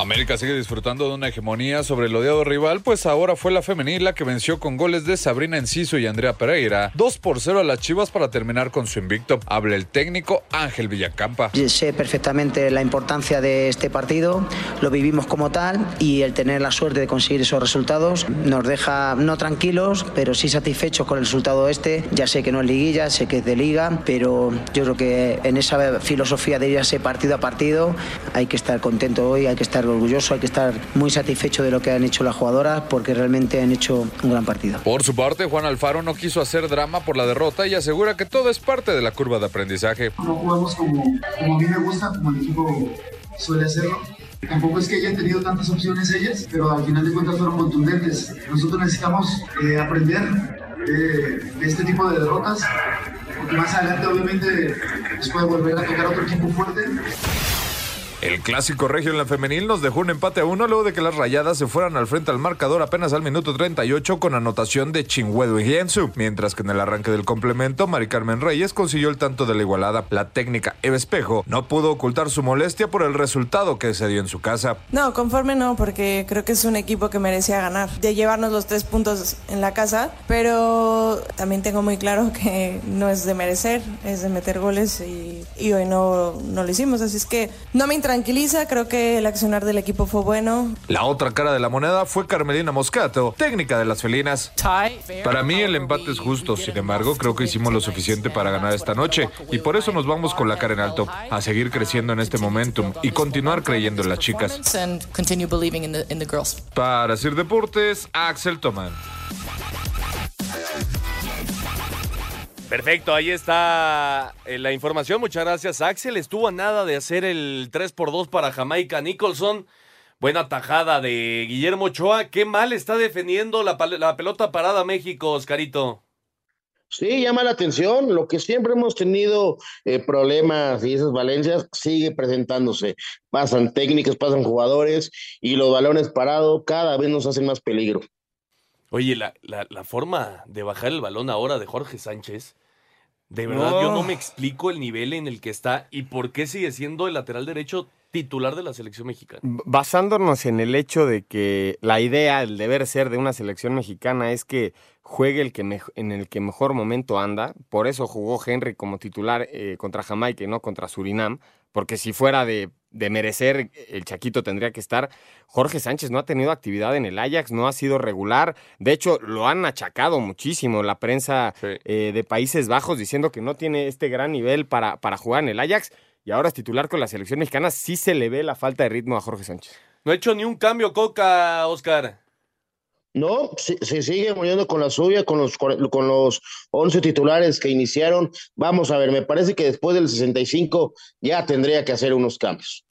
América sigue disfrutando de una hegemonía sobre el odiado rival, pues ahora fue la femenil la que venció con goles de Sabrina Enciso y Andrea Pereira, 2 por 0 a las Chivas para terminar con su invicto. Habla el técnico Ángel Villacampa. Sé perfectamente la importancia de este partido, lo vivimos como tal y el tener la suerte de conseguir esos resultados nos deja no tranquilos, pero sí satisfechos con el resultado este. Ya sé que no es liguilla, sé que es de liga, pero yo creo que en esa filosofía de irse partido a partido hay que estar contento hoy, hay que estar orgulloso, hay que estar muy satisfecho de lo que han hecho las jugadoras porque realmente han hecho un gran partido. Por su parte, Juan Alfaro no quiso hacer drama por la derrota y asegura que todo es parte de la curva de aprendizaje. no jugamos como, como a mí me gusta, como el equipo suele hacerlo. Tampoco es que hayan tenido tantas opciones ellas, pero al final de cuentas fueron contundentes. Nosotros necesitamos eh, aprender eh, de este tipo de derrotas, porque más adelante obviamente nos puede volver a tocar otro equipo fuerte. El clásico regio en la femenil nos dejó un empate a uno luego de que las rayadas se fueran al frente al marcador apenas al minuto 38 con anotación de Chingüedo y Jiensu, mientras que en el arranque del complemento Mari Carmen Reyes consiguió el tanto de la igualada. La técnica Eva Espejo no pudo ocultar su molestia por el resultado que se dio en su casa. No, conforme no, porque creo que es un equipo que merecía ganar, de llevarnos los tres puntos en la casa, pero también tengo muy claro que no es de merecer, es de meter goles y, hoy no, no lo hicimos, así es que no me tranquiliza, creo que el accionar del equipo fue bueno. La otra cara de la moneda fue Carmelina Moscato, técnica de las felinas. Para mí el empate es justo, sin embargo creo que hicimos lo suficiente para ganar esta noche y por eso nos vamos con la cara en alto, a seguir creciendo en este momentum y continuar creyendo en las chicas. and continue believing in the in the girls. Para Sir Deportes, Axel Tomán. Perfecto, ahí está eh, la información. Muchas gracias, Axel. Estuvo a nada de hacer el 3 por 2 para Jamaica Nicholson. Buena tajada de Guillermo Ochoa. Qué mal está defendiendo la pelota parada México, Oscarito. Sí, llama la atención. Lo que siempre hemos tenido eh, problemas y esas valencias sigue presentándose. Pasan técnicas, pasan jugadores y los balones parados cada vez nos hacen más peligro. Oye, la, la, la forma de bajar el balón ahora de Jorge Sánchez, de verdad yo no me explico el nivel en el que está y por qué sigue siendo el lateral derecho titular de la selección mexicana. Basándonos en el hecho de que la idea, el deber ser de una selección mexicana es que juegue el que en el que mejor momento anda, por eso jugó Henry como titular eh, contra Jamaica y no contra Surinam, porque si fuera de, de, merecer, el Chaquito tendría que estar. Jorge Sánchez no ha tenido actividad en el Ajax, no ha sido regular. De hecho, lo han achacado muchísimo la prensa eh, de Países Bajos diciendo que no tiene este gran nivel para, para jugar en el Ajax y ahora es titular con la selección mexicana, sí se le ve la falta de ritmo a Jorge Sánchez. No ha hecho ni un cambio Coca, Oscar. No, se, sigue muriendo con la suya, con los, con los 11 titulares que iniciaron. Vamos a ver, me parece que después del 65 ya tendría que hacer unos cambios.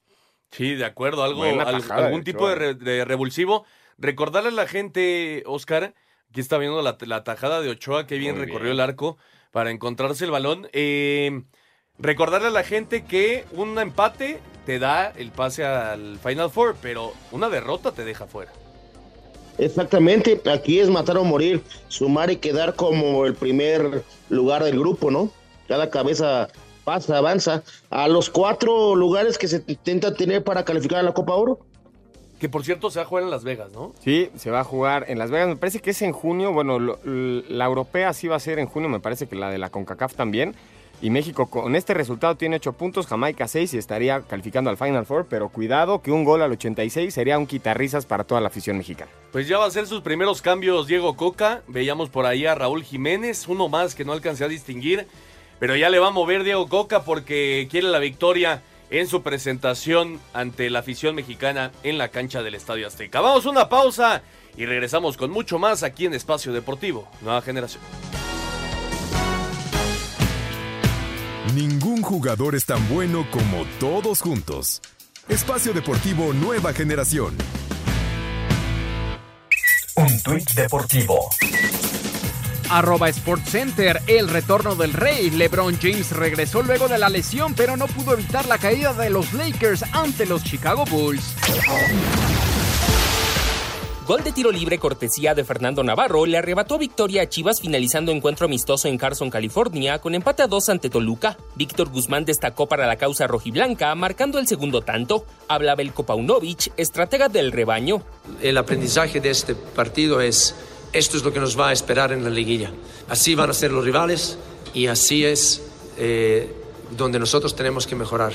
Sí, de acuerdo, algo, algún tipo de, revulsivo. Recordarle a la gente, Oscar, aquí está viendo la, tajada de Ochoa, que bien recorrió el arco para encontrarse el balón. Eh, Recordarle a la gente que un empate te da el pase al Final Four, pero una derrota te deja fuera. Exactamente, aquí es matar o morir, sumar y quedar como el primer lugar del grupo, ¿no? Cada cabeza pasa, avanza a los cuatro lugares que se intenta tener para calificar a la Copa Oro. Que por cierto se va a jugar en Las Vegas, ¿no? Sí, se va a jugar en Las Vegas. Me parece que es en junio. Bueno, la europea sí va a ser en junio. Me parece que la de la CONCACAF también. Y México con este resultado tiene 8 puntos, Jamaica 6 y estaría calificando al Final Four, pero cuidado que un gol al 86 sería un quitarrisas para toda la afición mexicana. Pues ya va a ser sus primeros cambios Diego Coca, veíamos por ahí a Raúl Jiménez, uno más que no alcancé a distinguir, pero ya le va a mover Diego Coca porque quiere la victoria en su presentación ante la afición mexicana en la cancha del Estadio Azteca. Vamos una pausa y regresamos con mucho más aquí en Espacio Deportivo, Nueva Generación. Ningún jugador es tan bueno como todos juntos. Espacio Deportivo Nueva Generación. Un tuit deportivo. Arroba Center, el retorno del rey. LeBron James regresó luego de la lesión, pero no pudo evitar la caída de los Lakers ante los Chicago Bulls. Gol de tiro libre cortesía de Fernando Navarro le arrebató victoria a Chivas finalizando encuentro amistoso en Carson, California, con empate a dos ante Toluca. Víctor Guzmán destacó para la causa rojiblanca, marcando el segundo tanto. Habla Belko Paunovic, estratega del rebaño. El aprendizaje de este partido es, esto es lo que nos va a esperar en la liguilla. Así van a ser los rivales y así es eh, donde nosotros tenemos que mejorar.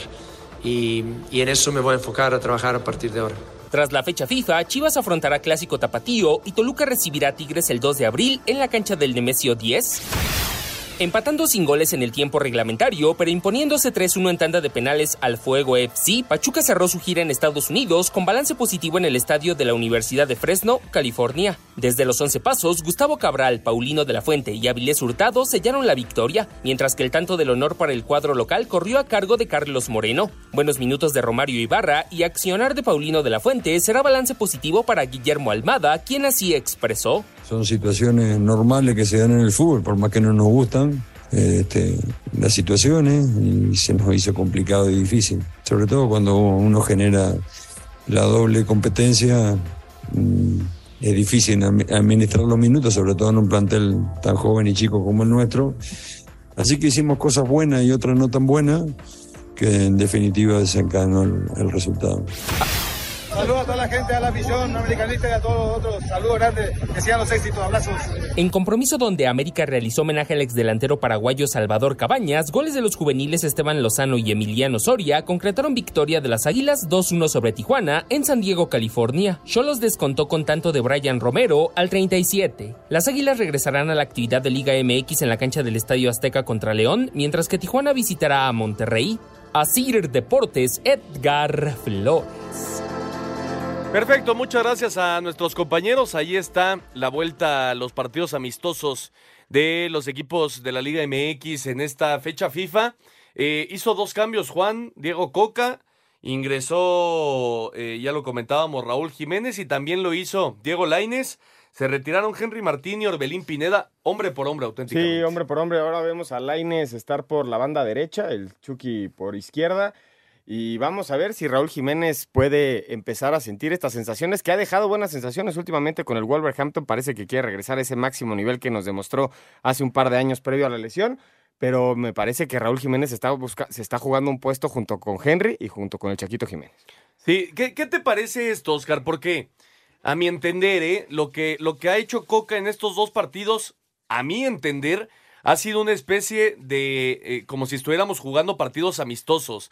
y en eso me voy a enfocar a trabajar a partir de ahora. Tras la fecha FIFA, Chivas afrontará Clásico Tapatío y Toluca recibirá a Tigres el 2 de abril en la cancha del Nemesio 10 empatando sin goles en el tiempo reglamentario, pero imponiéndose 3-1 en tanda de penales al Fuego FC, Pachuca cerró su gira en Estados Unidos con balance positivo en el estadio de la Universidad de Fresno, California. Desde los 11 pasos, Gustavo Cabral, Paulino de la Fuente y Avilés Hurtado sellaron la victoria, mientras que el tanto del honor para el cuadro local corrió a cargo de Carlos Moreno. Buenos minutos de Romario Ibarra y accionar de Paulino de la Fuente será balance positivo para Guillermo Almada, quien así expresó. Son situaciones normales que se dan en el fútbol, por más que no nos gustan, este, las situaciones y se nos hizo complicado y difícil. Sobre todo cuando uno genera la doble competencia, mm, es difícil administrar los minutos, sobre todo en un plantel tan joven y chico como el nuestro. Así que hicimos cosas buenas y otras no tan buenas, que en definitiva desencadenó el resultado. Saludos a toda la gente, a la afición americanista y a todos los otros. Saludos grandes, que sean los éxitos, abrazos. En compromiso donde América realizó homenaje al exdelantero paraguayo Salvador Cabañas, goles de los juveniles Esteban Lozano y Emiliano Soria concretaron victoria de las Águilas 2-1 sobre Tijuana en San Diego, California. Cholos descontó con tanto de Brian Romero al 37. Las Águilas regresarán a la actividad de Liga MX en la cancha del Estadio Azteca contra León, mientras que Tijuana visitará a Monterrey. A Sir Deportes, Edgar Flores. Perfecto, muchas gracias a nuestros compañeros. Ahí está la vuelta a los partidos amistosos de los equipos de la Liga MX en esta fecha FIFA. Eh, hizo dos cambios Juan, Diego Coca, ingresó, eh, ya lo comentábamos, Raúl Jiménez y también lo hizo Diego Laines. Se retiraron Henry Martín y Orbelín Pineda, hombre por hombre, auténticamente. Sí, hombre por hombre. Ahora vemos a Laines estar por la banda derecha, el Chucky por izquierda. Y vamos a ver si Raúl Jiménez puede empezar a sentir estas sensaciones, que ha dejado buenas sensaciones últimamente con el Wolverhampton. Parece que quiere regresar a ese máximo nivel que nos demostró hace un par de años previo a la lesión. Pero me parece que Raúl Jiménez está se está jugando un puesto junto con Henry y junto con el Chaquito Jiménez. Sí, ¿qué, qué te parece esto, Oscar? Porque a mi entender, ¿eh? lo, que, lo que ha hecho Coca en estos dos partidos, a mi entender, ha sido una especie de, eh, como si estuviéramos jugando partidos amistosos.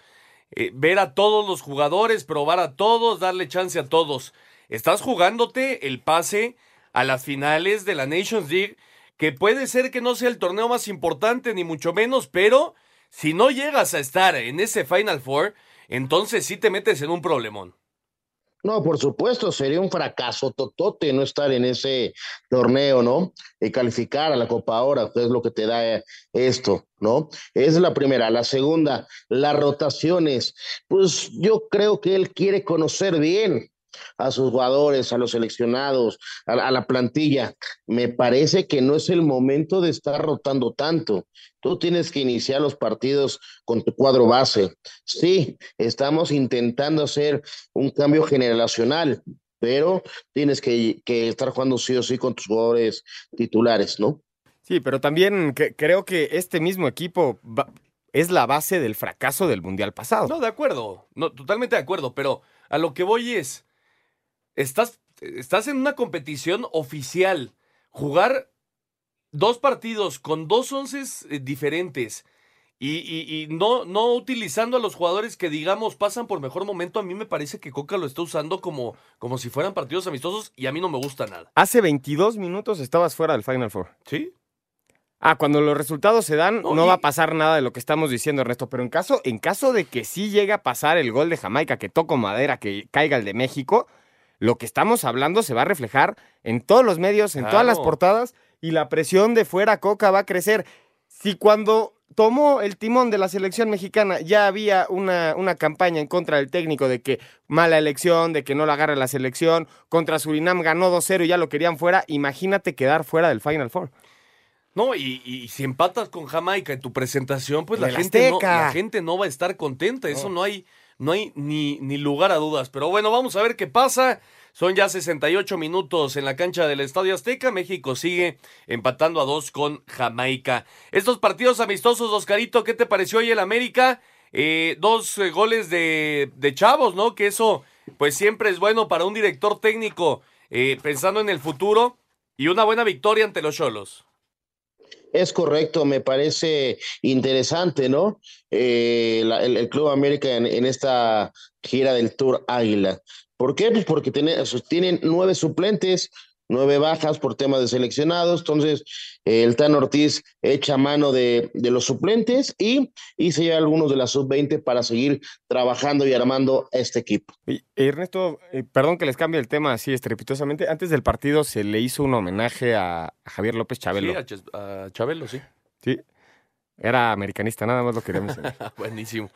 Eh, ver a todos los jugadores, probar a todos, darle chance a todos. Estás jugándote el pase a las finales de la Nations League, que puede ser que no sea el torneo más importante, ni mucho menos, pero si no llegas a estar en ese Final Four, entonces sí te metes en un problemón. No, por supuesto, sería un fracaso totote no estar en ese torneo, ¿no? Y calificar a la Copa ahora, que es lo que te da esto, ¿no? Es la primera. La segunda, las rotaciones. Pues yo creo que él quiere conocer bien a sus jugadores, a los seleccionados, a, la plantilla. Me parece que no es el momento de estar rotando tanto. Tú tienes que iniciar los partidos con tu cuadro base. Sí, estamos intentando hacer un cambio generacional, pero tienes que, estar jugando sí o sí con tus jugadores titulares, ¿no? Sí, pero también creo que este mismo equipo es la base del fracaso del Mundial pasado. No, de acuerdo, no, totalmente de acuerdo, pero a lo que voy es, estás, estás en una competición oficial. Jugar dos partidos con dos onces eh, diferentes y, no, no utilizando a los jugadores que, digamos, pasan por mejor momento, a mí me parece que Coca lo está usando como, como si fueran partidos amistosos y a mí no me gusta nada. Hace 22 minutos estabas fuera del Final Four. ¿Sí? Ah, cuando los resultados se dan, no, va a pasar nada de lo que estamos diciendo, Ernesto. Pero en caso, en caso de que sí llegue a pasar el gol de Jamaica, que toco madera, que caiga el de México, lo que estamos hablando se va a reflejar en todos los medios, en todas las portadas, y la presión de fuera Coca va a crecer. Si cuando tomó el timón de la selección mexicana ya había una, una campaña en contra del técnico de que mala elección, de que no la agarre la selección, contra Surinam ganó 2-0 y ya lo querían fuera, imagínate quedar fuera del Final Four. No, y, si empatas con Jamaica en tu presentación, pues la gente, no, la gente no va a estar contenta. Eso no hay, no hay ni, ni lugar a dudas. Pero bueno, vamos a ver qué pasa. Son ya 68 minutos en la cancha del Estadio Azteca. México sigue empatando a dos con Jamaica. Estos partidos amistosos, Oscarito, ¿qué te pareció hoy el América? Eh, dos eh, goles de, de, chavos, ¿no? Que eso, pues siempre es bueno para un director técnico eh, pensando en el futuro. Y una buena victoria ante los Cholos. Es correcto, me parece interesante, ¿no? Eh, el, Club América en, esta gira del Tour Águila. ¿Por qué? Pues porque tienen nueve suplentes, nueve bajas por temas de seleccionados. Entonces, el Tan Ortiz echa mano de, los suplentes y, y se lleva algunos de la sub-20 para seguir trabajando y armando este equipo. Ernesto, eh, perdón que les cambie el tema así estrepitosamente. Antes del partido se le hizo un homenaje a, Javier López Chabelo. Sí, a, Chabelo, sí. Sí. Era americanista, nada más lo queremos. Buenísimo.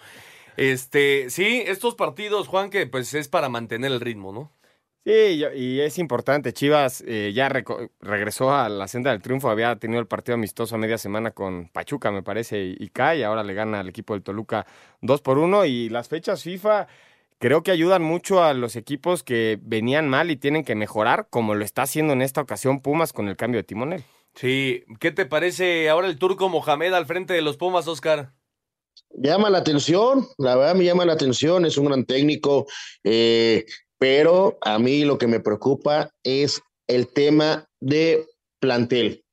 Este, sí, estos partidos, Juan, que pues es para mantener el ritmo, ¿no? Sí, y es importante. Chivas eh, ya regresó a la senda del triunfo. Había tenido el partido amistoso a media semana con Pachuca, me parece, y, y cae. Ahora le gana al equipo del Toluca 2 por 1. Y las fechas FIFA creo que ayudan mucho a los equipos que venían mal y tienen que mejorar, como lo está haciendo en esta ocasión Pumas con el cambio de timonel. Sí, ¿qué te parece ahora el turco Mohamed al frente de los Pumas, Oscar? Llama la atención, la verdad me llama la atención, es un gran técnico. Eh, pero a mí lo que me preocupa es el tema de plantel.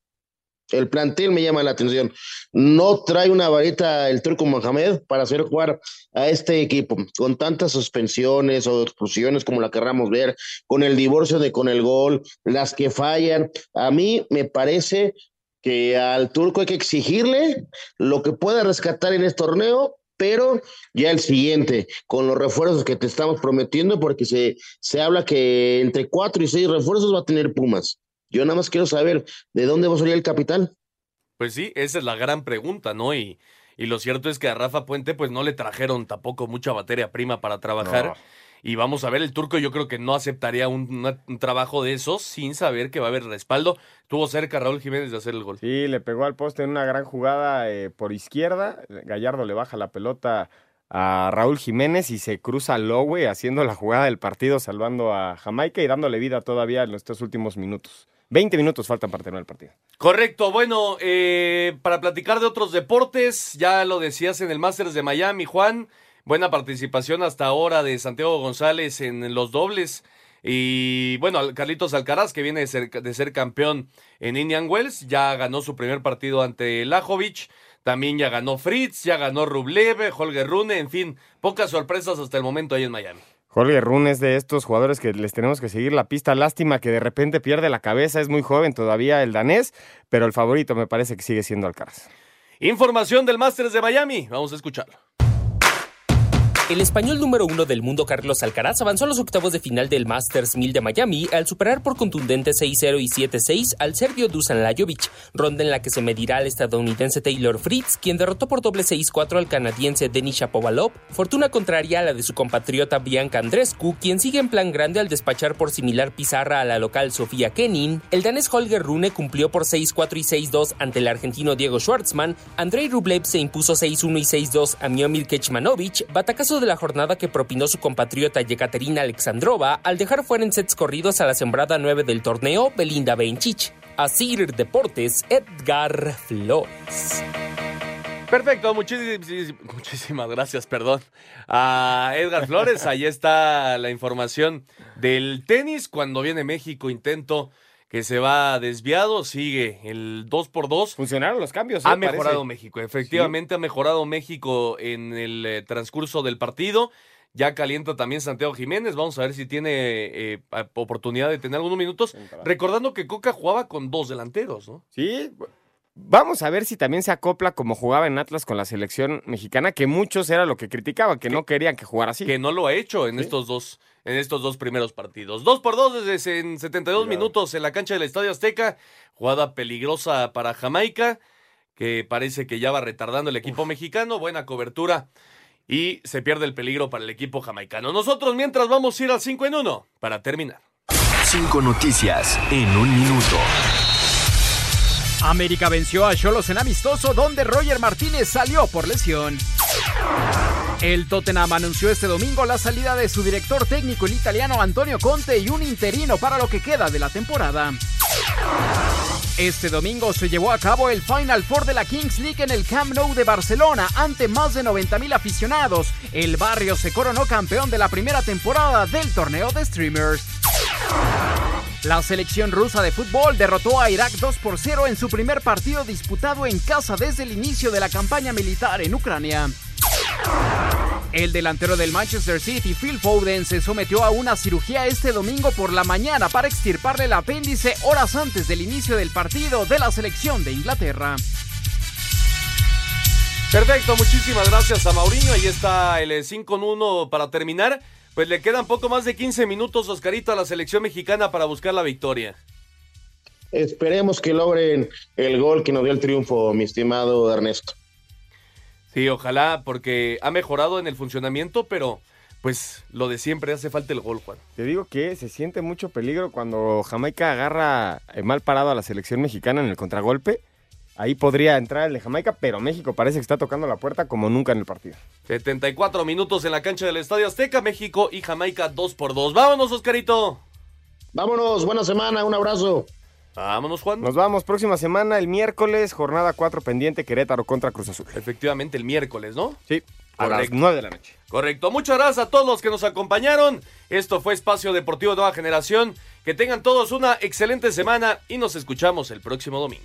El plantel me llama la atención. No trae una varita el turco Mohamed para hacer jugar a este equipo con tantas suspensiones o expulsiones como la querramos ver, con el divorcio de con el gol, las que fallan. A mí me parece que al turco hay que exigirle lo que pueda rescatar en este torneo pero ya el siguiente, con los refuerzos que te estamos prometiendo, porque se, se habla que entre cuatro y seis refuerzos va a tener Pumas. Yo nada más quiero saber, ¿de dónde va a salir el capital? Pues sí, esa es la gran pregunta, ¿no? Y, y lo cierto es que a Rafa Puente pues no le trajeron tampoco mucha batería prima para trabajar. Y vamos a ver, el turco yo creo que no aceptaría un, un, trabajo de esos sin saber que va a haber respaldo. Tuvo cerca Raúl Jiménez de hacer el gol. Sí, le pegó al poste en una gran jugada eh, por izquierda. Gallardo le baja la pelota a Raúl Jiménez y se cruza Lowe haciendo la jugada del partido, salvando a Jamaica y dándole vida todavía en estos últimos minutos. 20 minutos faltan para terminar el partido. Correcto, bueno, eh, para platicar de otros deportes, ya lo decías en el Masters de Miami, Juan. Buena participación hasta ahora de Santiago González en los dobles. Y bueno, Carlitos Alcaraz, que viene de ser, de ser campeón en Indian Wells, ya ganó su primer partido ante Lajovic. También ya ganó Fritz, ya ganó Rublev, Holger Rune, en fin, pocas sorpresas hasta el momento ahí en Miami. Holger Rune es de estos jugadores que les tenemos que seguir la pista. Lástima que de repente pierde la cabeza, es muy joven todavía el danés, pero el favorito me parece que sigue siendo Alcaraz. Información del Masters de Miami, vamos a escucharlo. El español número uno del mundo, Carlos Alcaraz, avanzó a los octavos de final del Masters 1000 de Miami al superar por contundente 6-0 y 7-6 al serbio Dusan Lajovic, ronda en la que se medirá al estadounidense Taylor Fritz, quien derrotó por doble 6-4 al canadiense Denis Shapovalov, fortuna contraria a la de su compatriota Bianca Andrescu, quien sigue en plan grande al despachar por similar pizarra a la local Sofía Kenin. El danés Holger Rune cumplió por 6-4 y 6-2 ante el argentino Diego Schwartzman, Andrei Rublev se impuso 6-1 y 6-2 a Miomir Kecmanovic, batacazo de la jornada que propinó su compatriota Yekaterina Alexandrova al dejar fuera en sets corridos a la sembrada 9 del torneo Belinda Bencic. Asir Deportes, Edgar Flores. Perfecto, muchísimas, gracias, perdón. A Edgar Flores, ahí está la información del tenis. Cuando viene México, intento que se va desviado, sigue el 2 por 2 Funcionaron los cambios. Ha mejorado México, efectivamente ha mejorado México en el eh, transcurso del partido. Ya calienta también Santiago Jiménez. Vamos a ver si tiene eh, oportunidad de tener algunos minutos. Recordando que Coca jugaba con dos delanteros, ¿no? Sí, Vamos a ver si también se acopla como jugaba en Atlas con la selección mexicana, que muchos era lo que criticaban, que, no querían que jugara así. Que no lo ha hecho en estos dos en estos dos primeros partidos. Dos por dos desde en 72 minutos en la cancha del Estadio Azteca. Jugada peligrosa para Jamaica, que parece que ya va retardando el equipo mexicano. Buena cobertura y se pierde el peligro para el equipo jamaicano. Nosotros mientras vamos a ir al 5 en 1 para terminar. Cinco noticias en un minuto. América venció a Cholos en amistoso donde Roger Martínez salió por lesión. El Tottenham anunció este domingo la salida de su director técnico, el italiano Antonio Conte, y un interino para lo que queda de la temporada. Este domingo se llevó a cabo el Final Four de la Kings League en el Camp Nou de Barcelona ante más de 90.000 aficionados. El barrio se coronó campeón de la primera temporada del torneo de streamers. La selección rusa de fútbol derrotó a Irak 2 por 0 en su primer partido disputado en casa desde el inicio de la campaña militar en Ucrania. El delantero del Manchester City, Phil Foden, se sometió a una cirugía este domingo por la mañana para extirparle el apéndice horas antes del inicio del partido de la selección de Inglaterra. Perfecto, muchísimas gracias a Mauriño. Ahí está el 5 1 para terminar. Pues le quedan poco más de 15 minutos, Oscarito, a la selección mexicana para buscar la victoria. Esperemos que logren el gol que nos dio el triunfo, mi estimado Ernesto. Sí, ojalá, porque ha mejorado en el funcionamiento, pero pues lo de siempre hace falta el gol, Juan. Te digo que se siente mucho peligro cuando Jamaica agarra eh, mal parado a la selección mexicana en el contragolpe Ahí podría entrar el de Jamaica, pero México parece que está tocando la puerta como nunca en el partido. 74 minutos en la cancha del Estadio Azteca, México y Jamaica 2 por 2. Vámonos, Oscarito. Vámonos, buena semana, un abrazo. Vámonos, Juan. Nos vamos próxima semana, el miércoles, jornada 4 pendiente, Querétaro contra Cruz Azul. Efectivamente, el miércoles, ¿no? Sí, a las 9 de la noche. Correcto. Muchas gracias a todos los que nos acompañaron. Esto fue Espacio Deportivo Nueva Generación. Que tengan todos una excelente semana y nos escuchamos el próximo domingo.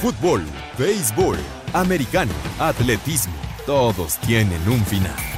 Fútbol, béisbol, americano, atletismo, todos tienen un final.